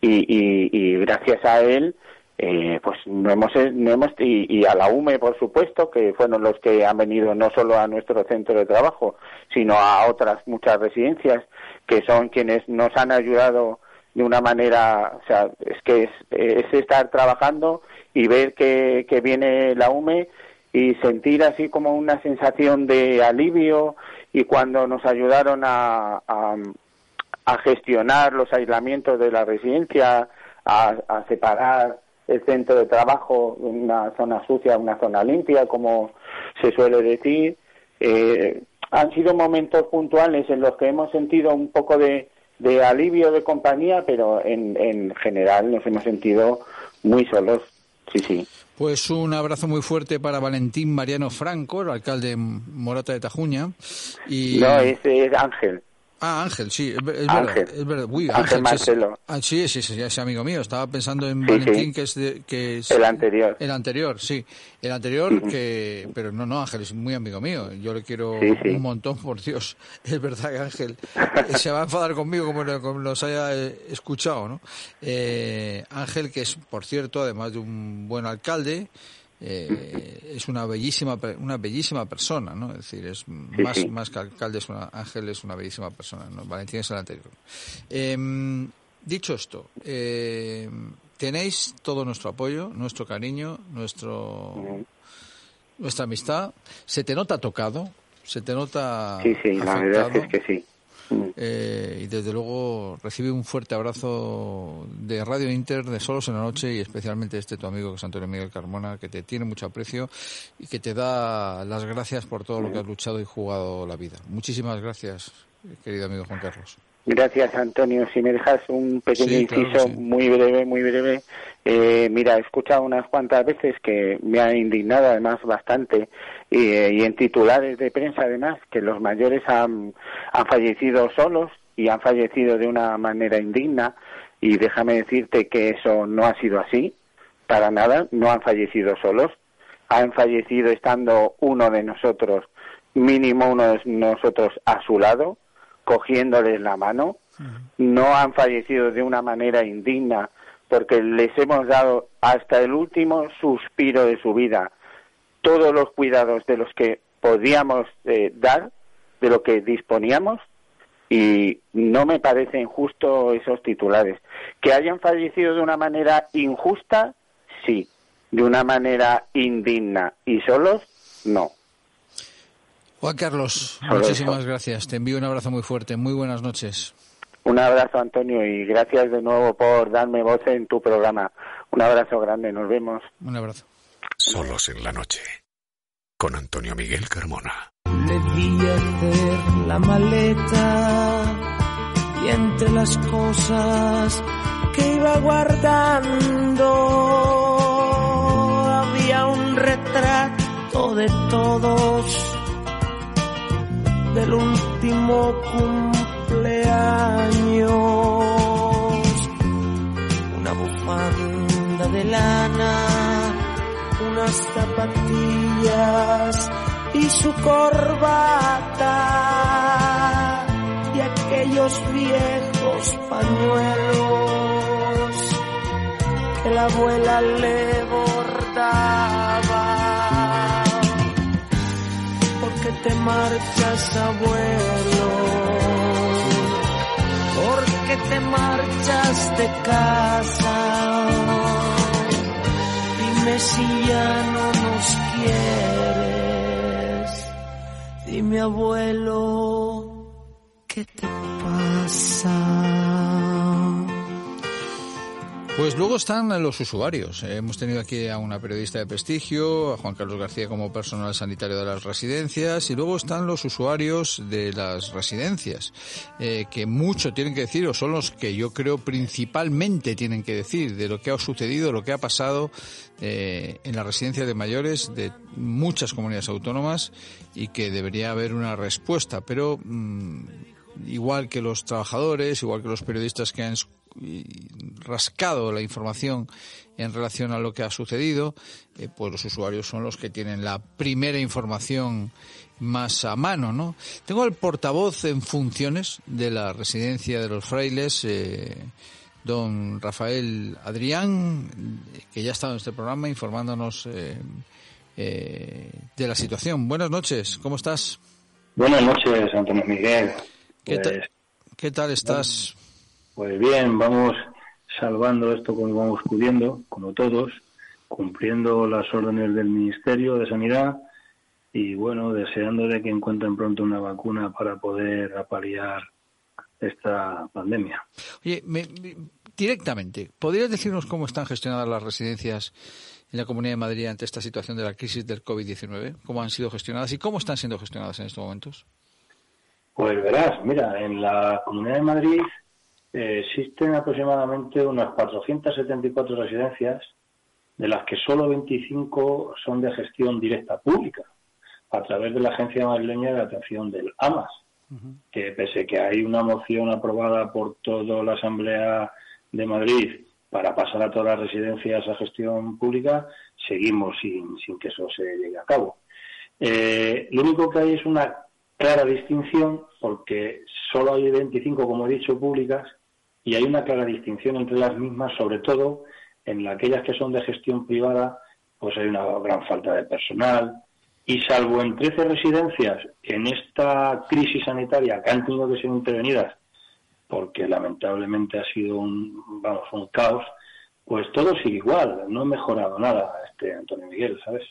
Y, y gracias a él eh, pues no hemos, no hemos y, y, a la UME por supuesto que fueron los que han venido no solo a nuestro centro de trabajo sino a otras muchas residencias que son quienes nos han ayudado de una manera o sea es que es, es estar trabajando y ver que, que viene la UME y sentir así como una sensación de alivio y cuando nos ayudaron a, a, gestionar los aislamientos de la residencia a separar el centro de trabajo, una zona sucia, una zona limpia, como se suele decir. Eh, han sido momentos puntuales en los que hemos sentido un poco de, de alivio de compañía, pero en, en general nos hemos sentido muy solos. Sí, sí. Pues un abrazo muy fuerte para Valentín Mariano Franco, el alcalde Morata de Tajuña. Y... No, ese es Ángel. Ah, Ángel, sí, es, es Ángel. verdad. Es verdad. Uy, Ángel Ángel, Marcelo. Ah, sí, sí, sí, es amigo mío. Estaba pensando en Sí, Valentín, sí. que es, de- que es... El anterior. El anterior, sí. El anterior, que... Pero no, no, Ángel es muy amigo mío. Yo le quiero Sí, un montón, por Dios. Es verdad que Ángel eh, se va a enfadar conmigo como, como los haya eh, escuchado, ¿no? Eh, Ángel, que es, por cierto, además de un buen alcalde, eh, es una bellísima una bellísima persona, ¿no? Es decir, es más, sí. más que alcalde, es una, Ángel es una bellísima persona, ¿no? Valentín es el anterior. Em, dicho esto, eh, tenéis todo nuestro apoyo, nuestro cariño, nuestro nuestra amistad. Se te nota tocado, se te nota Sí, sí, la verdad es que sí. Mm. Eh, y desde luego recibe un fuerte abrazo de Radio Inter, de Solos en la Noche y especialmente este tu amigo que es Antonio Miguel Carmona, que te tiene mucho aprecio y que te da las gracias por todo lo que has luchado y jugado la vida. Muchísimas gracias, querido amigo Juan Carlos. Gracias, Antonio. Si me dejas un pequeño Sí, inciso sí. muy breve, muy breve. Eh, mira, he escuchado unas cuantas veces que me ha indignado además bastante y, y en titulares de prensa además que los mayores han, han fallecido solos y han fallecido de una manera indigna. Y déjame decirte que eso no ha sido así, para nada, no han fallecido solos, han fallecido estando uno de nosotros, mínimo uno de nosotros a su lado, cogiéndoles la mano, no han fallecido de una manera indigna porque les hemos dado hasta el último suspiro de su vida todos los cuidados de los que podíamos eh, dar, de lo que disponíamos, y no me parecen justos esos titulares. Que hayan fallecido de una manera injusta, sí, de una manera indigna, y solos, no. Juan Carlos, muchísimas eso. gracias. Te envío un abrazo muy fuerte. Muy buenas noches. Un abrazo, Antonio, y gracias de nuevo por darme voz en tu programa. Un abrazo grande, nos vemos. Un abrazo. Solos en la noche. Con Antonio Miguel Carmona. Vi hacer la maleta y entre las cosas que iba guardando había un retrato de todos del último cumpleaños. Una bufanda de lana, unas zapatillas y su corbata y aquellos viejos pañuelos que la abuela le bordaba. Porque te marchas, abuelo? Porque te marchas de casa? Si ya no nos quieres. Dime, abuelo, ¿qué te pasa? Pues luego están los usuarios. Hemos tenido aquí a una periodista de prestigio, a Juan Carlos García como personal sanitario de las residencias, y luego están los usuarios de las residencias, eh, que mucho tienen que decir, o son los que yo creo principalmente tienen que decir de lo que ha sucedido, lo que ha pasado eh, en la residencia de mayores de muchas comunidades autónomas y que debería haber una respuesta. Pero mm, igual que los trabajadores, igual que los periodistas que han rascado la información en relación a lo que ha sucedido, eh, pues los usuarios son los que tienen la primera información más a mano, ¿no? Tengo al portavoz en funciones de la residencia de los frailes, eh, don Rafael Adrián, que ya ha estado en este programa informándonos eh, eh, de la situación. Buenas noches, ¿cómo estás? Buenas noches, Antonio Miguel. ¿Qué, Pues, qué tal estás? Pues bien, vamos salvando esto como vamos pudiendo, como todos, cumpliendo las órdenes del Ministerio de Sanidad y bueno, deseando de que encuentren pronto una vacuna para poder apalear esta pandemia. Oye, me- me- directamente, ¿podrías decirnos cómo están gestionadas las residencias en la Comunidad de Madrid ante esta situación de la crisis del COVID-19? ¿Cómo han sido gestionadas y cómo están siendo gestionadas en estos momentos? Pues verás, mira, en la Comunidad de Madrid eh, existen aproximadamente unas 474 residencias, de las que solo 25 son de gestión directa pública, a través de la Agencia Madrileña de Atención del AMAS, que pese que hay una moción aprobada por toda la Asamblea de Madrid para pasar a todas las residencias a gestión pública, seguimos sin, sin que eso se llegue a cabo. Eh, lo único que hay es una clara distinción, porque solo hay 25, como he dicho, públicas, y hay una clara distinción entre las mismas, sobre todo en aquellas que son de gestión privada, pues hay una gran falta de personal, y salvo en 13 residencias en esta crisis sanitaria que han tenido que ser intervenidas, porque lamentablemente ha sido un, vamos, un caos, pues todo sigue igual, no ha mejorado nada, este Antonio Miguel, ¿sabes?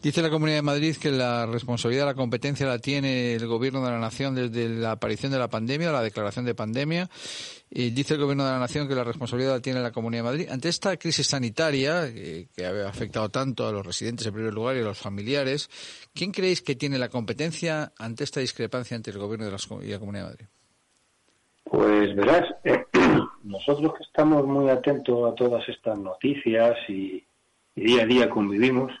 Dice la Comunidad de Madrid que la responsabilidad de la competencia la tiene el Gobierno de la Nación desde la aparición de la pandemia, la declaración de pandemia. Y dice el Gobierno de la Nación que la responsabilidad la tiene la Comunidad de Madrid. Ante esta crisis sanitaria, eh, que ha afectado tanto a los residentes en primer lugar y a los familiares, ¿quién creéis que tiene la competencia ante esta discrepancia entre el Gobierno y la Comunidad de Madrid? Pues verás, eh, nosotros que estamos muy atentos a todas estas noticias y, día a día convivimos,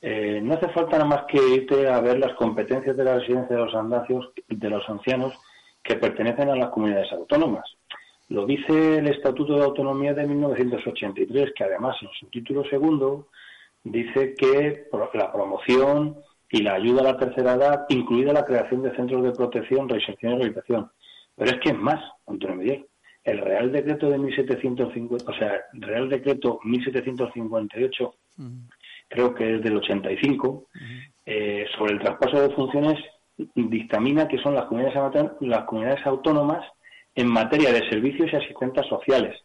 eh, no hace falta nada más que irte a ver las competencias de la residencia de los andacios, de los ancianos que pertenecen a las comunidades autónomas. Lo dice el Estatuto de Autonomía de 1983, que además en su título segundo dice que la promoción y la ayuda a la tercera edad, incluida la creación de centros de protección, reinserción y rehabilitación. Pero es que es más, Antonio Miguel. El Real Decreto de 1750, o sea, Real Decreto 1758, creo que es del 85, eh, sobre el traspaso de funciones, dictamina que son las comunidades, autónomas- las comunidades autónomas en materia de servicios y asistencias sociales.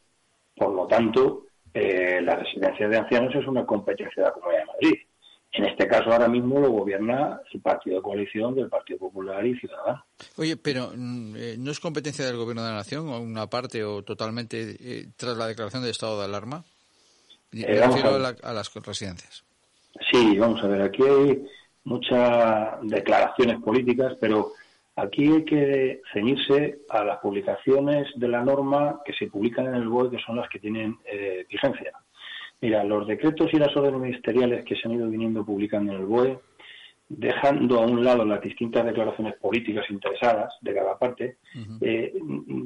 Por lo tanto, eh, la residencia de ancianos es una competencia de la Comunidad de Madrid. En este caso, ahora mismo lo gobierna el partido de coalición del Partido Popular y Ciudadanos. Oye, pero mm, eh, ¿no es competencia del Gobierno de la Nación, o una parte o totalmente, eh, tras la declaración de estado de alarma? Me Eh, vamos refiero la- a las residencias. Sí, vamos a ver, aquí hay muchas declaraciones políticas, pero aquí hay que ceñirse a las publicaciones de la norma que se publican en el BOE, que son las que tienen eh, vigencia. Mira, los decretos y las órdenes ministeriales que se han ido viniendo publicando en el BOE, dejando a un lado las distintas declaraciones políticas interesadas de cada parte, eh,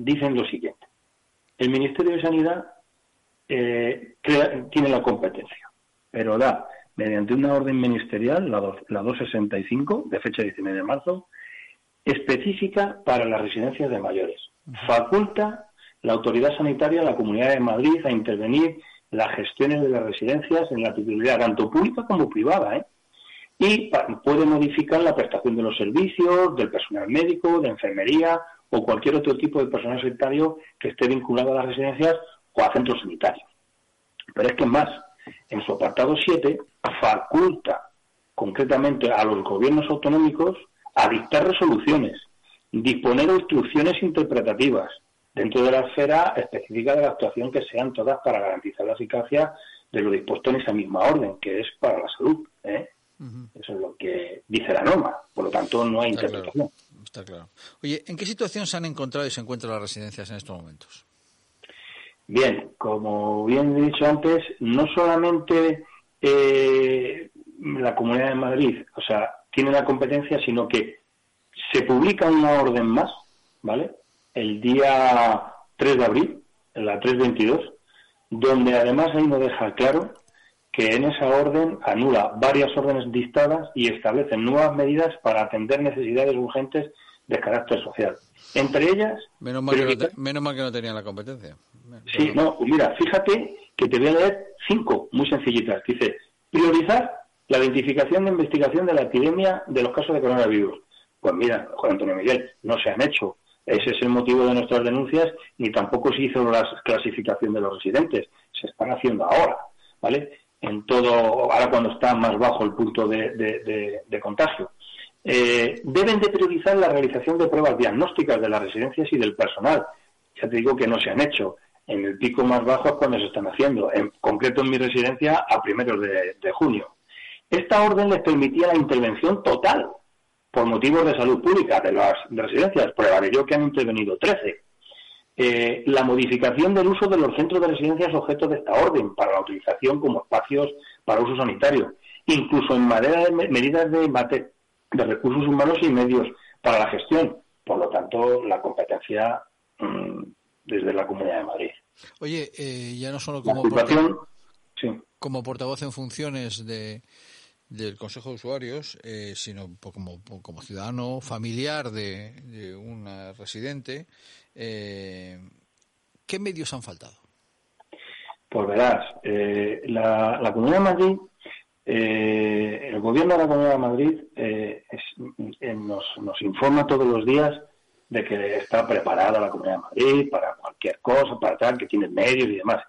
dicen lo siguiente. El Ministerio de Sanidad eh, crea- tiene la competencia, pero da, mediante una orden ministerial, la, dos- la 265, de fecha 19 de marzo, específica para las residencias de mayores. Faculta la autoridad sanitaria de la Comunidad de Madrid a intervenir en las gestiones de las residencias en la titularidad tanto pública como privada, ¿eh? y puede modificar la prestación de los servicios, del personal médico, de enfermería o cualquier otro tipo de personal sanitario que esté vinculado a las residencias o a centros sanitarios. Pero es que más, en su apartado 7, faculta concretamente a los gobiernos autonómicos a dictar resoluciones, disponer instrucciones interpretativas dentro de la esfera específica de la actuación que sean todas para garantizar la eficacia de lo dispuesto en esa misma orden, que es para la salud. ¿eh? Eso es lo que dice la norma. Por lo tanto, no hay Está claro. interpretación. Está claro. Oye, ¿en qué situación se han encontrado y se encuentran las residencias en estos momentos? Bien, como bien he dicho antes, no solamente eh, la Comunidad de Madrid, o sea, tiene la competencia, sino que se publica una orden más, ¿vale? El día 3 de abril, en la 322, donde además ahí nos deja claro que en esa orden anula varias órdenes dictadas y establece nuevas medidas para atender necesidades urgentes de carácter social. Entre ellas, Menos mal, que no, te- menos mal que no tenían la competencia. Sí, no, mira, fíjate que te voy a leer cinco muy sencillitas. Dice, priorizar la identificación de investigación de la epidemia de los casos de coronavirus. Pues mira, Juan Antonio Miguel, no se han hecho. Ese es el motivo de nuestras denuncias, ni tampoco se hizo la clasificación de los residentes. Se están haciendo ahora, ¿vale? En todo, ahora cuando está más bajo el punto de, contagio. Eh, deben de priorizar la realización de pruebas diagnósticas de las residencias y del personal. Ya te digo que no se han hecho. En el pico más bajo es cuando se están haciendo. En concreto en mi residencia a primeros de junio. Esta orden les permitía la intervención total por motivos de salud pública de las residencias. Pruebaré yo que han intervenido 13. Eh, la modificación del uso de los centros de residencias objeto de esta orden para la utilización como espacios para uso sanitario, incluso en manera de me- medidas de, mate- de recursos humanos y medios para la gestión. Por lo tanto, la competencia mm, desde la Comunidad de Madrid. Oye, eh, ya no solo como, ocupación, porta- sí. como portavoz en funciones de, del Consejo de Usuarios, eh, sino como, como ciudadano familiar de, de una residente, eh, ¿qué medios han faltado? Pues verás, eh, la, la Comunidad de Madrid, eh, el gobierno de la Comunidad de Madrid eh, es- eh, nos, nos informa todos los días de que está preparada la Comunidad de Madrid para cualquier cosa, para tal, que tiene medios y demás.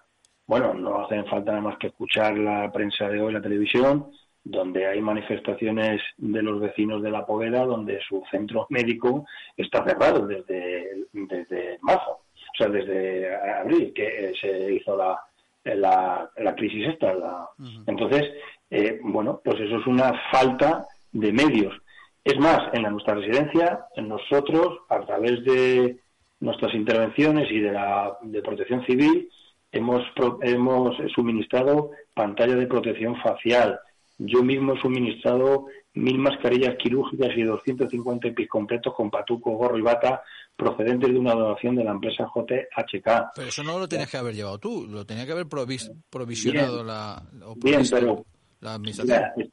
Bueno, no hacen falta nada más que escuchar la prensa de hoy, la televisión, donde hay manifestaciones de los vecinos de la Poveda, donde su centro médico está cerrado desde, desde marzo, o sea, desde abril, que eh, se hizo la, la, la crisis esta. la- Entonces, eh, bueno, pues eso es una falta de medios. Es más, en la, nuestra residencia, nosotros, a través de nuestras intervenciones y de la de protección civil, hemos, hemos suministrado pantalla de protección facial. Yo mismo he suministrado mil mascarillas quirúrgicas y 250 EPIs completos con patuco, gorro y bata procedentes de una donación de la empresa JHK. Pero eso no lo tenías que haber llevado tú, lo tenía que haber provis- provisionado Bien. la, o Bien, pero la administración. Ya,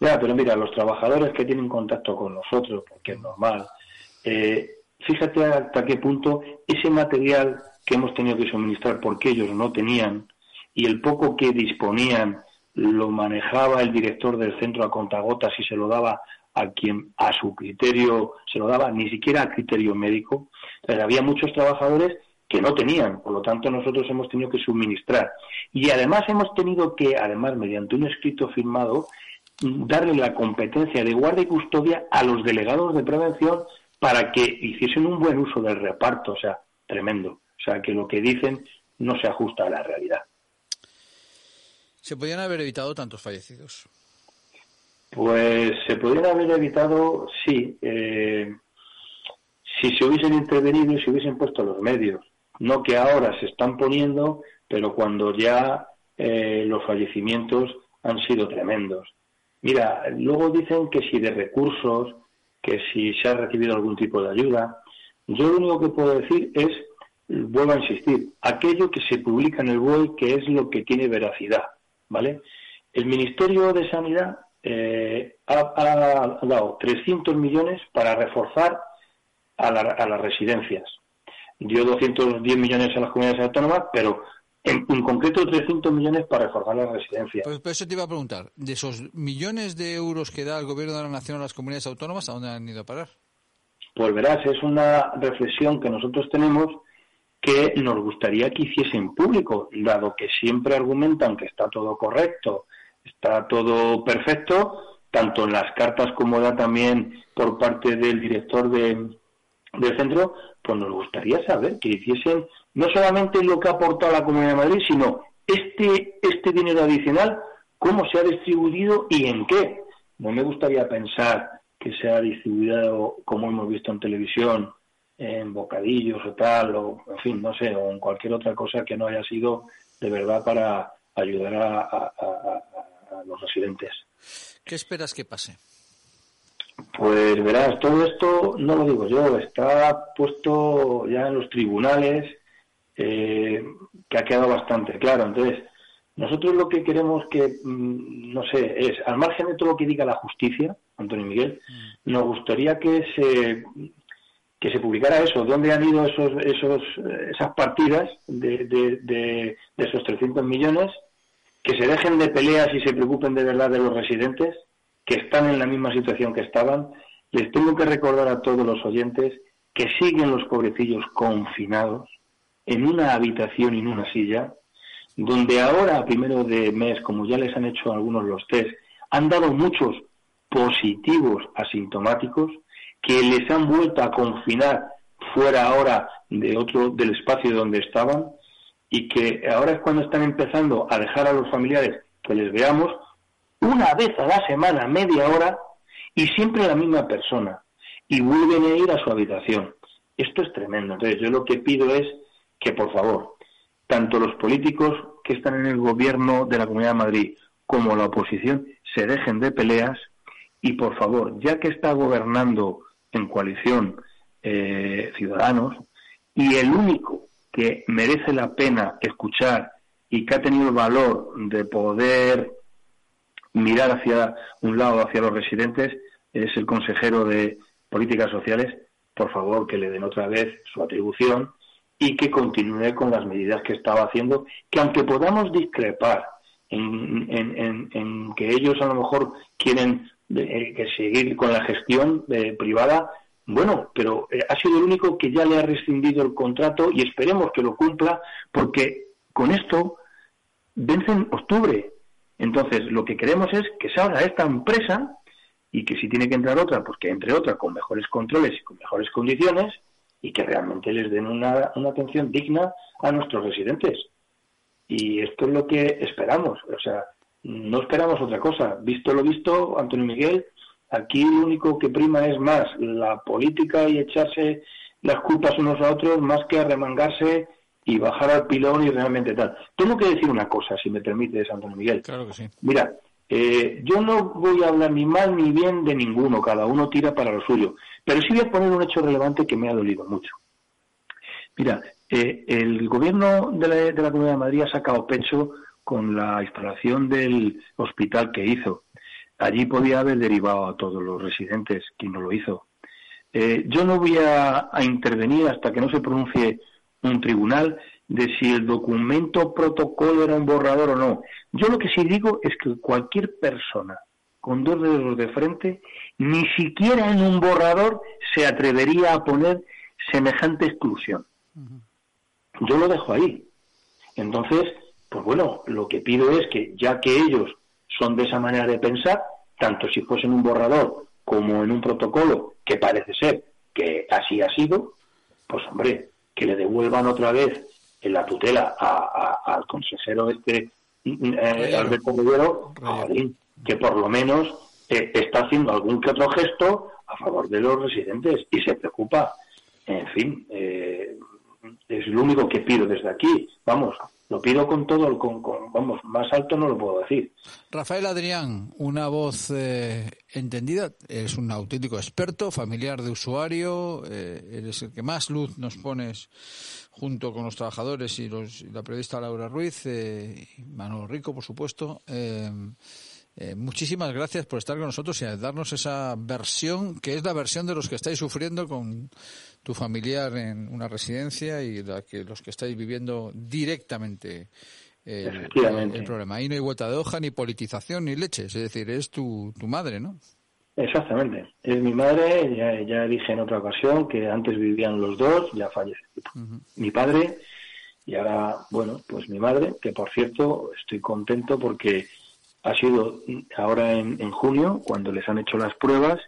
ya, pero mira, los trabajadores que tienen contacto con nosotros, porque es normal, eh, fíjate hasta qué punto ese material que hemos tenido que suministrar porque ellos no tenían y el poco que disponían lo manejaba el director del centro a contagotas y se lo daba a quien a su criterio se lo daba, ni siquiera a criterio médico. Entonces, había muchos trabajadores que no tenían, por lo tanto nosotros hemos tenido que suministrar. Y además hemos tenido que, además mediante un escrito firmado, darle la competencia de guardia y custodia a los delegados de prevención para que hiciesen un buen uso del reparto, o sea, tremendo. O sea, que lo que dicen no se ajusta a la realidad. ¿Se podían haber evitado tantos fallecidos? Pues se podrían haber evitado, sí, eh, si se hubiesen intervenido y se hubiesen puesto los medios. No que ahora se están poniendo, pero cuando ya eh, los fallecimientos han sido tremendos. Mira, luego dicen que si de recursos, que si se ha recibido algún tipo de ayuda. Yo lo único que puedo decir es, vuelvo a insistir, aquello que se publica en el BOE que es lo que tiene veracidad, ¿vale? El Ministerio de Sanidad eh, ha, dado 300 millones para reforzar a, a las residencias. Dio 210 millones a las comunidades autónomas, pero en, concreto 300 millones para reforzar las residencias. Pues, pues, eso te iba a preguntar, de esos millones de euros que da el gobierno de la nación a las comunidades autónomas, ¿a dónde han ido a parar? Pues verás, es una reflexión que nosotros tenemos que nos gustaría que hiciesen público, dado que siempre argumentan que está todo correcto, está todo perfecto, tanto en las cartas como da también por parte del director de, del centro, pues nos gustaría saber que hiciesen no solamente lo que ha aportado la Comunidad de Madrid, sino este, este dinero adicional, cómo se ha distribuido y en qué. No me gustaría pensar que se ha distribuido, como hemos visto en televisión, en bocadillos o tal, o en fin, no sé, o en cualquier otra cosa que no haya sido de verdad para ayudar a los residentes. ¿Qué esperas que pase? Pues verás, todo esto no lo digo yo, está puesto ya en los tribunales, eh, que ha quedado bastante claro. Entonces, nosotros lo que queremos que, mm, no sé, es, al margen de todo lo que diga la justicia, Antonio Miguel, mm. nos gustaría que se que se publicara eso, dónde han ido esos, esos, esas partidas de, de, de, esos 300 millones, que se dejen de peleas y se preocupen de verdad de los residentes, que están en la misma situación que estaban. Les tengo que recordar a todos los oyentes que siguen los pobrecillos confinados en una habitación y en una silla, donde ahora, primero de mes, como ya les han hecho algunos los test, han dado muchos positivos asintomáticos que les han vuelto a confinar fuera ahora de otro del espacio donde estaban y que ahora es cuando están empezando a dejar a los familiares que les veamos una vez a la semana, media hora, y siempre la misma persona, y vuelven a ir a su habitación. Esto es tremendo. Entonces, yo lo que pido es que, por favor, tanto los políticos que están en el gobierno de la Comunidad de Madrid como la oposición se dejen de peleas y, por favor, ya que está gobernando en coalición eh, Ciudadanos, y el único que merece la pena escuchar y que ha tenido el valor de poder mirar hacia un lado, hacia los residentes, es el consejero de Políticas Sociales, por favor que le den otra vez su atribución y que continúe con las medidas que estaba haciendo, que aunque podamos discrepar en, que ellos a lo mejor quieren eh, que seguir con la gestión eh, privada, bueno, pero eh, ha sido el único que ya le ha rescindido el contrato y esperemos que lo cumpla porque con esto vence en octubre entonces, lo que queremos es que salga esta empresa y que si tiene que entrar otra, pues que entre otra con mejores controles y con mejores condiciones y que realmente les den una, atención digna a nuestros residentes. Y esto es lo que esperamos. O sea, no esperamos otra cosa. Visto lo visto, Antonio Miguel, aquí lo único que prima es más la política y echarse las culpas unos a otros más que arremangarse y bajar al pilón y realmente tal. Tengo que decir una cosa, si me permite, Antonio Miguel. Claro que sí. Mira, eh, yo no voy a hablar ni mal ni bien de ninguno, cada uno tira para lo suyo, pero sí voy a poner un hecho relevante que me ha dolido mucho. Mira, eh, el gobierno de la, de la Comunidad de Madrid ha sacado pecho con la instalación del hospital que hizo. Allí podía haber derivado a todos los residentes, quien no lo hizo. Eh, yo no voy a intervenir hasta que no se pronuncie un tribunal de si el documento protocolo era un borrador o no. Yo lo que sí digo es que cualquier persona con dos dedos de frente, ni siquiera en un borrador se atrevería a poner semejante exclusión. Yo lo dejo ahí. Entonces, pues bueno, lo que pido es que ya que ellos son de esa manera de pensar, tanto si fuese en un borrador como en un protocolo, que parece ser que así ha sido, pues hombre, que le devuelvan otra vez en la tutela a- a- al consejero este eh, Alberto Rivero, jolín, que por lo menos eh, está haciendo algún que otro gesto a favor de los residentes y se preocupa. En fin, eh, es lo único que pido desde aquí. Vamos, lo pido con todo, con, con- vamos, más alto no lo puedo decir. Rafael Adrián, una voz eh, entendida, eres un auténtico experto, familiar de usuario, eh, eres el que más luz nos pones junto con los trabajadores y, los, la periodista Laura Ruiz, eh, y Manolo Rico, por supuesto. Eh, eh, muchísimas gracias por estar con nosotros y darnos esa versión, que es la versión de los que estáis sufriendo con tu familiar en una residencia y la que los que estáis viviendo directamente el, problema. Ahí no hay vuelta de hoja, ni politización, ni leches. Es decir, es tu, tu madre, ¿no? Exactamente. Es mi madre, ya, ya dije en otra ocasión que antes vivían los dos, ya falleció mi padre y ahora, bueno, pues mi madre, que por cierto estoy contento porque ha sido ahora en, en junio cuando les han hecho las pruebas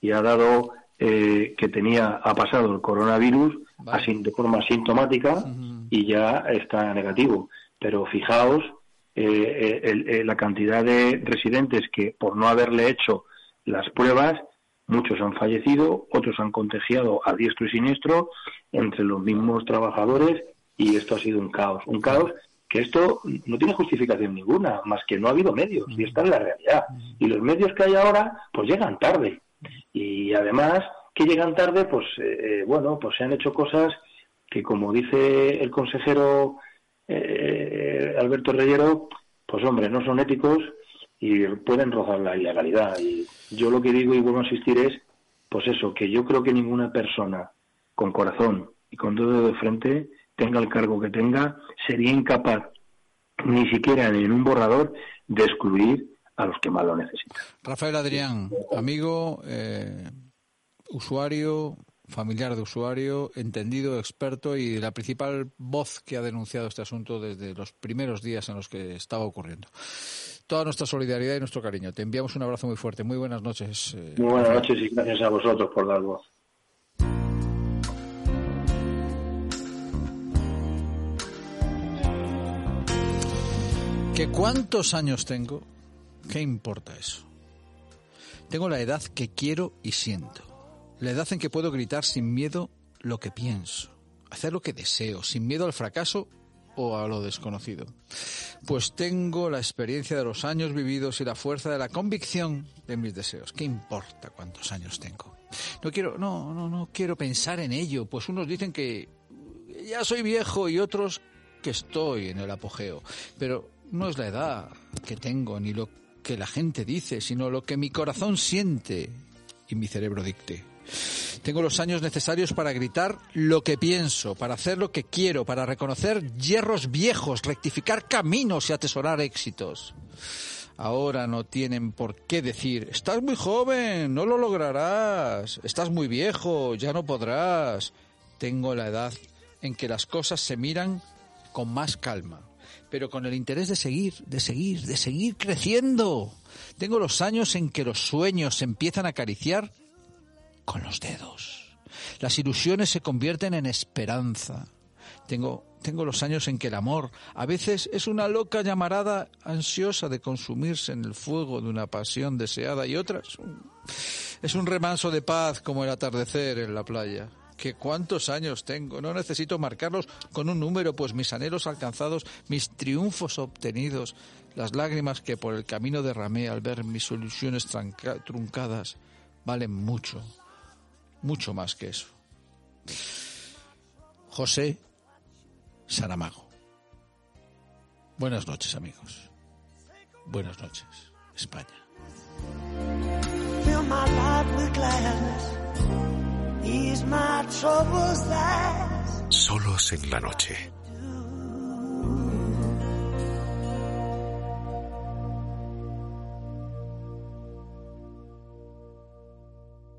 y ha dado eh, que tenía, ha pasado el coronavirus así, de forma asintomática y ya está negativo. Pero fijaos eh, eh, el- eh, la cantidad de residentes que por no haberle hecho las pruebas, muchos han fallecido, otros han contagiado a diestro y siniestro entre los mismos trabajadores y esto ha sido un caos, un caos que esto no tiene justificación ninguna, más que no ha habido medios, y esta es la realidad. Y los medios que hay ahora, pues llegan tarde. Y además que llegan tarde, pues eh, eh, bueno, pues se han hecho cosas que, como dice el consejero eh, Alberto Reyero, pues hombre, no son éticos y pueden rozar la ilegalidad. Y yo lo que digo y vuelvo a insistir es, pues eso, que yo creo que ninguna persona con corazón y con dedo de frente, tenga el cargo que tenga, sería incapaz, ni siquiera en un borrador, de excluir a los que más lo necesitan. Rafael Adrián, amigo, eh, usuario, familiar de usuario, entendido, experto y la principal voz que ha denunciado este asunto desde los primeros días en los que estaba ocurriendo. Toda nuestra solidaridad y nuestro cariño. Te enviamos un abrazo muy fuerte. Muy buenas noches. eh, Muy buenas Rafael. noches y gracias a vosotros por dar voz. ¿Que cuántos años tengo? ¿Qué importa eso? Tengo la edad que quiero y siento. La edad en que puedo gritar sin miedo lo que pienso. Hacer lo que deseo, sin miedo al fracaso o a lo desconocido. Pues tengo la experiencia de los años vividos y la fuerza de la convicción de mis deseos. ¿Qué importa cuántos años tengo? No quiero, no, no, no quiero pensar en ello, pues unos dicen que ya soy viejo y otros que estoy en el apogeo. Pero no es la edad que tengo ni lo que la gente dice, sino lo que mi corazón siente y mi cerebro dicte. Tengo los años necesarios para gritar lo que pienso, para hacer lo que quiero, para reconocer hierros viejos, rectificar caminos y atesorar éxitos. Ahora no tienen por qué decir, estás muy joven, no lo lograrás, estás muy viejo, ya no podrás. Tengo la edad en que las cosas se miran con más calma, pero con el interés de seguir, de seguir, de seguir creciendo. Tengo los años en que los sueños se empiezan a acariciar con los dedos. Las ilusiones se convierten en esperanza. Tengo, tengo los años en que el amor a veces es una loca llamarada ansiosa de consumirse en el fuego de una pasión deseada y otras es un remanso de paz como el atardecer en la playa. ¿Que cuántos años tengo? No necesito marcarlos con un número, pues mis anhelos alcanzados, mis triunfos obtenidos, las lágrimas que por el camino derramé al ver mis tranca- truncadas, valen mucho, mucho más que eso. José Saramago. Buenas noches, amigos. Buenas noches, España. Solos en la noche.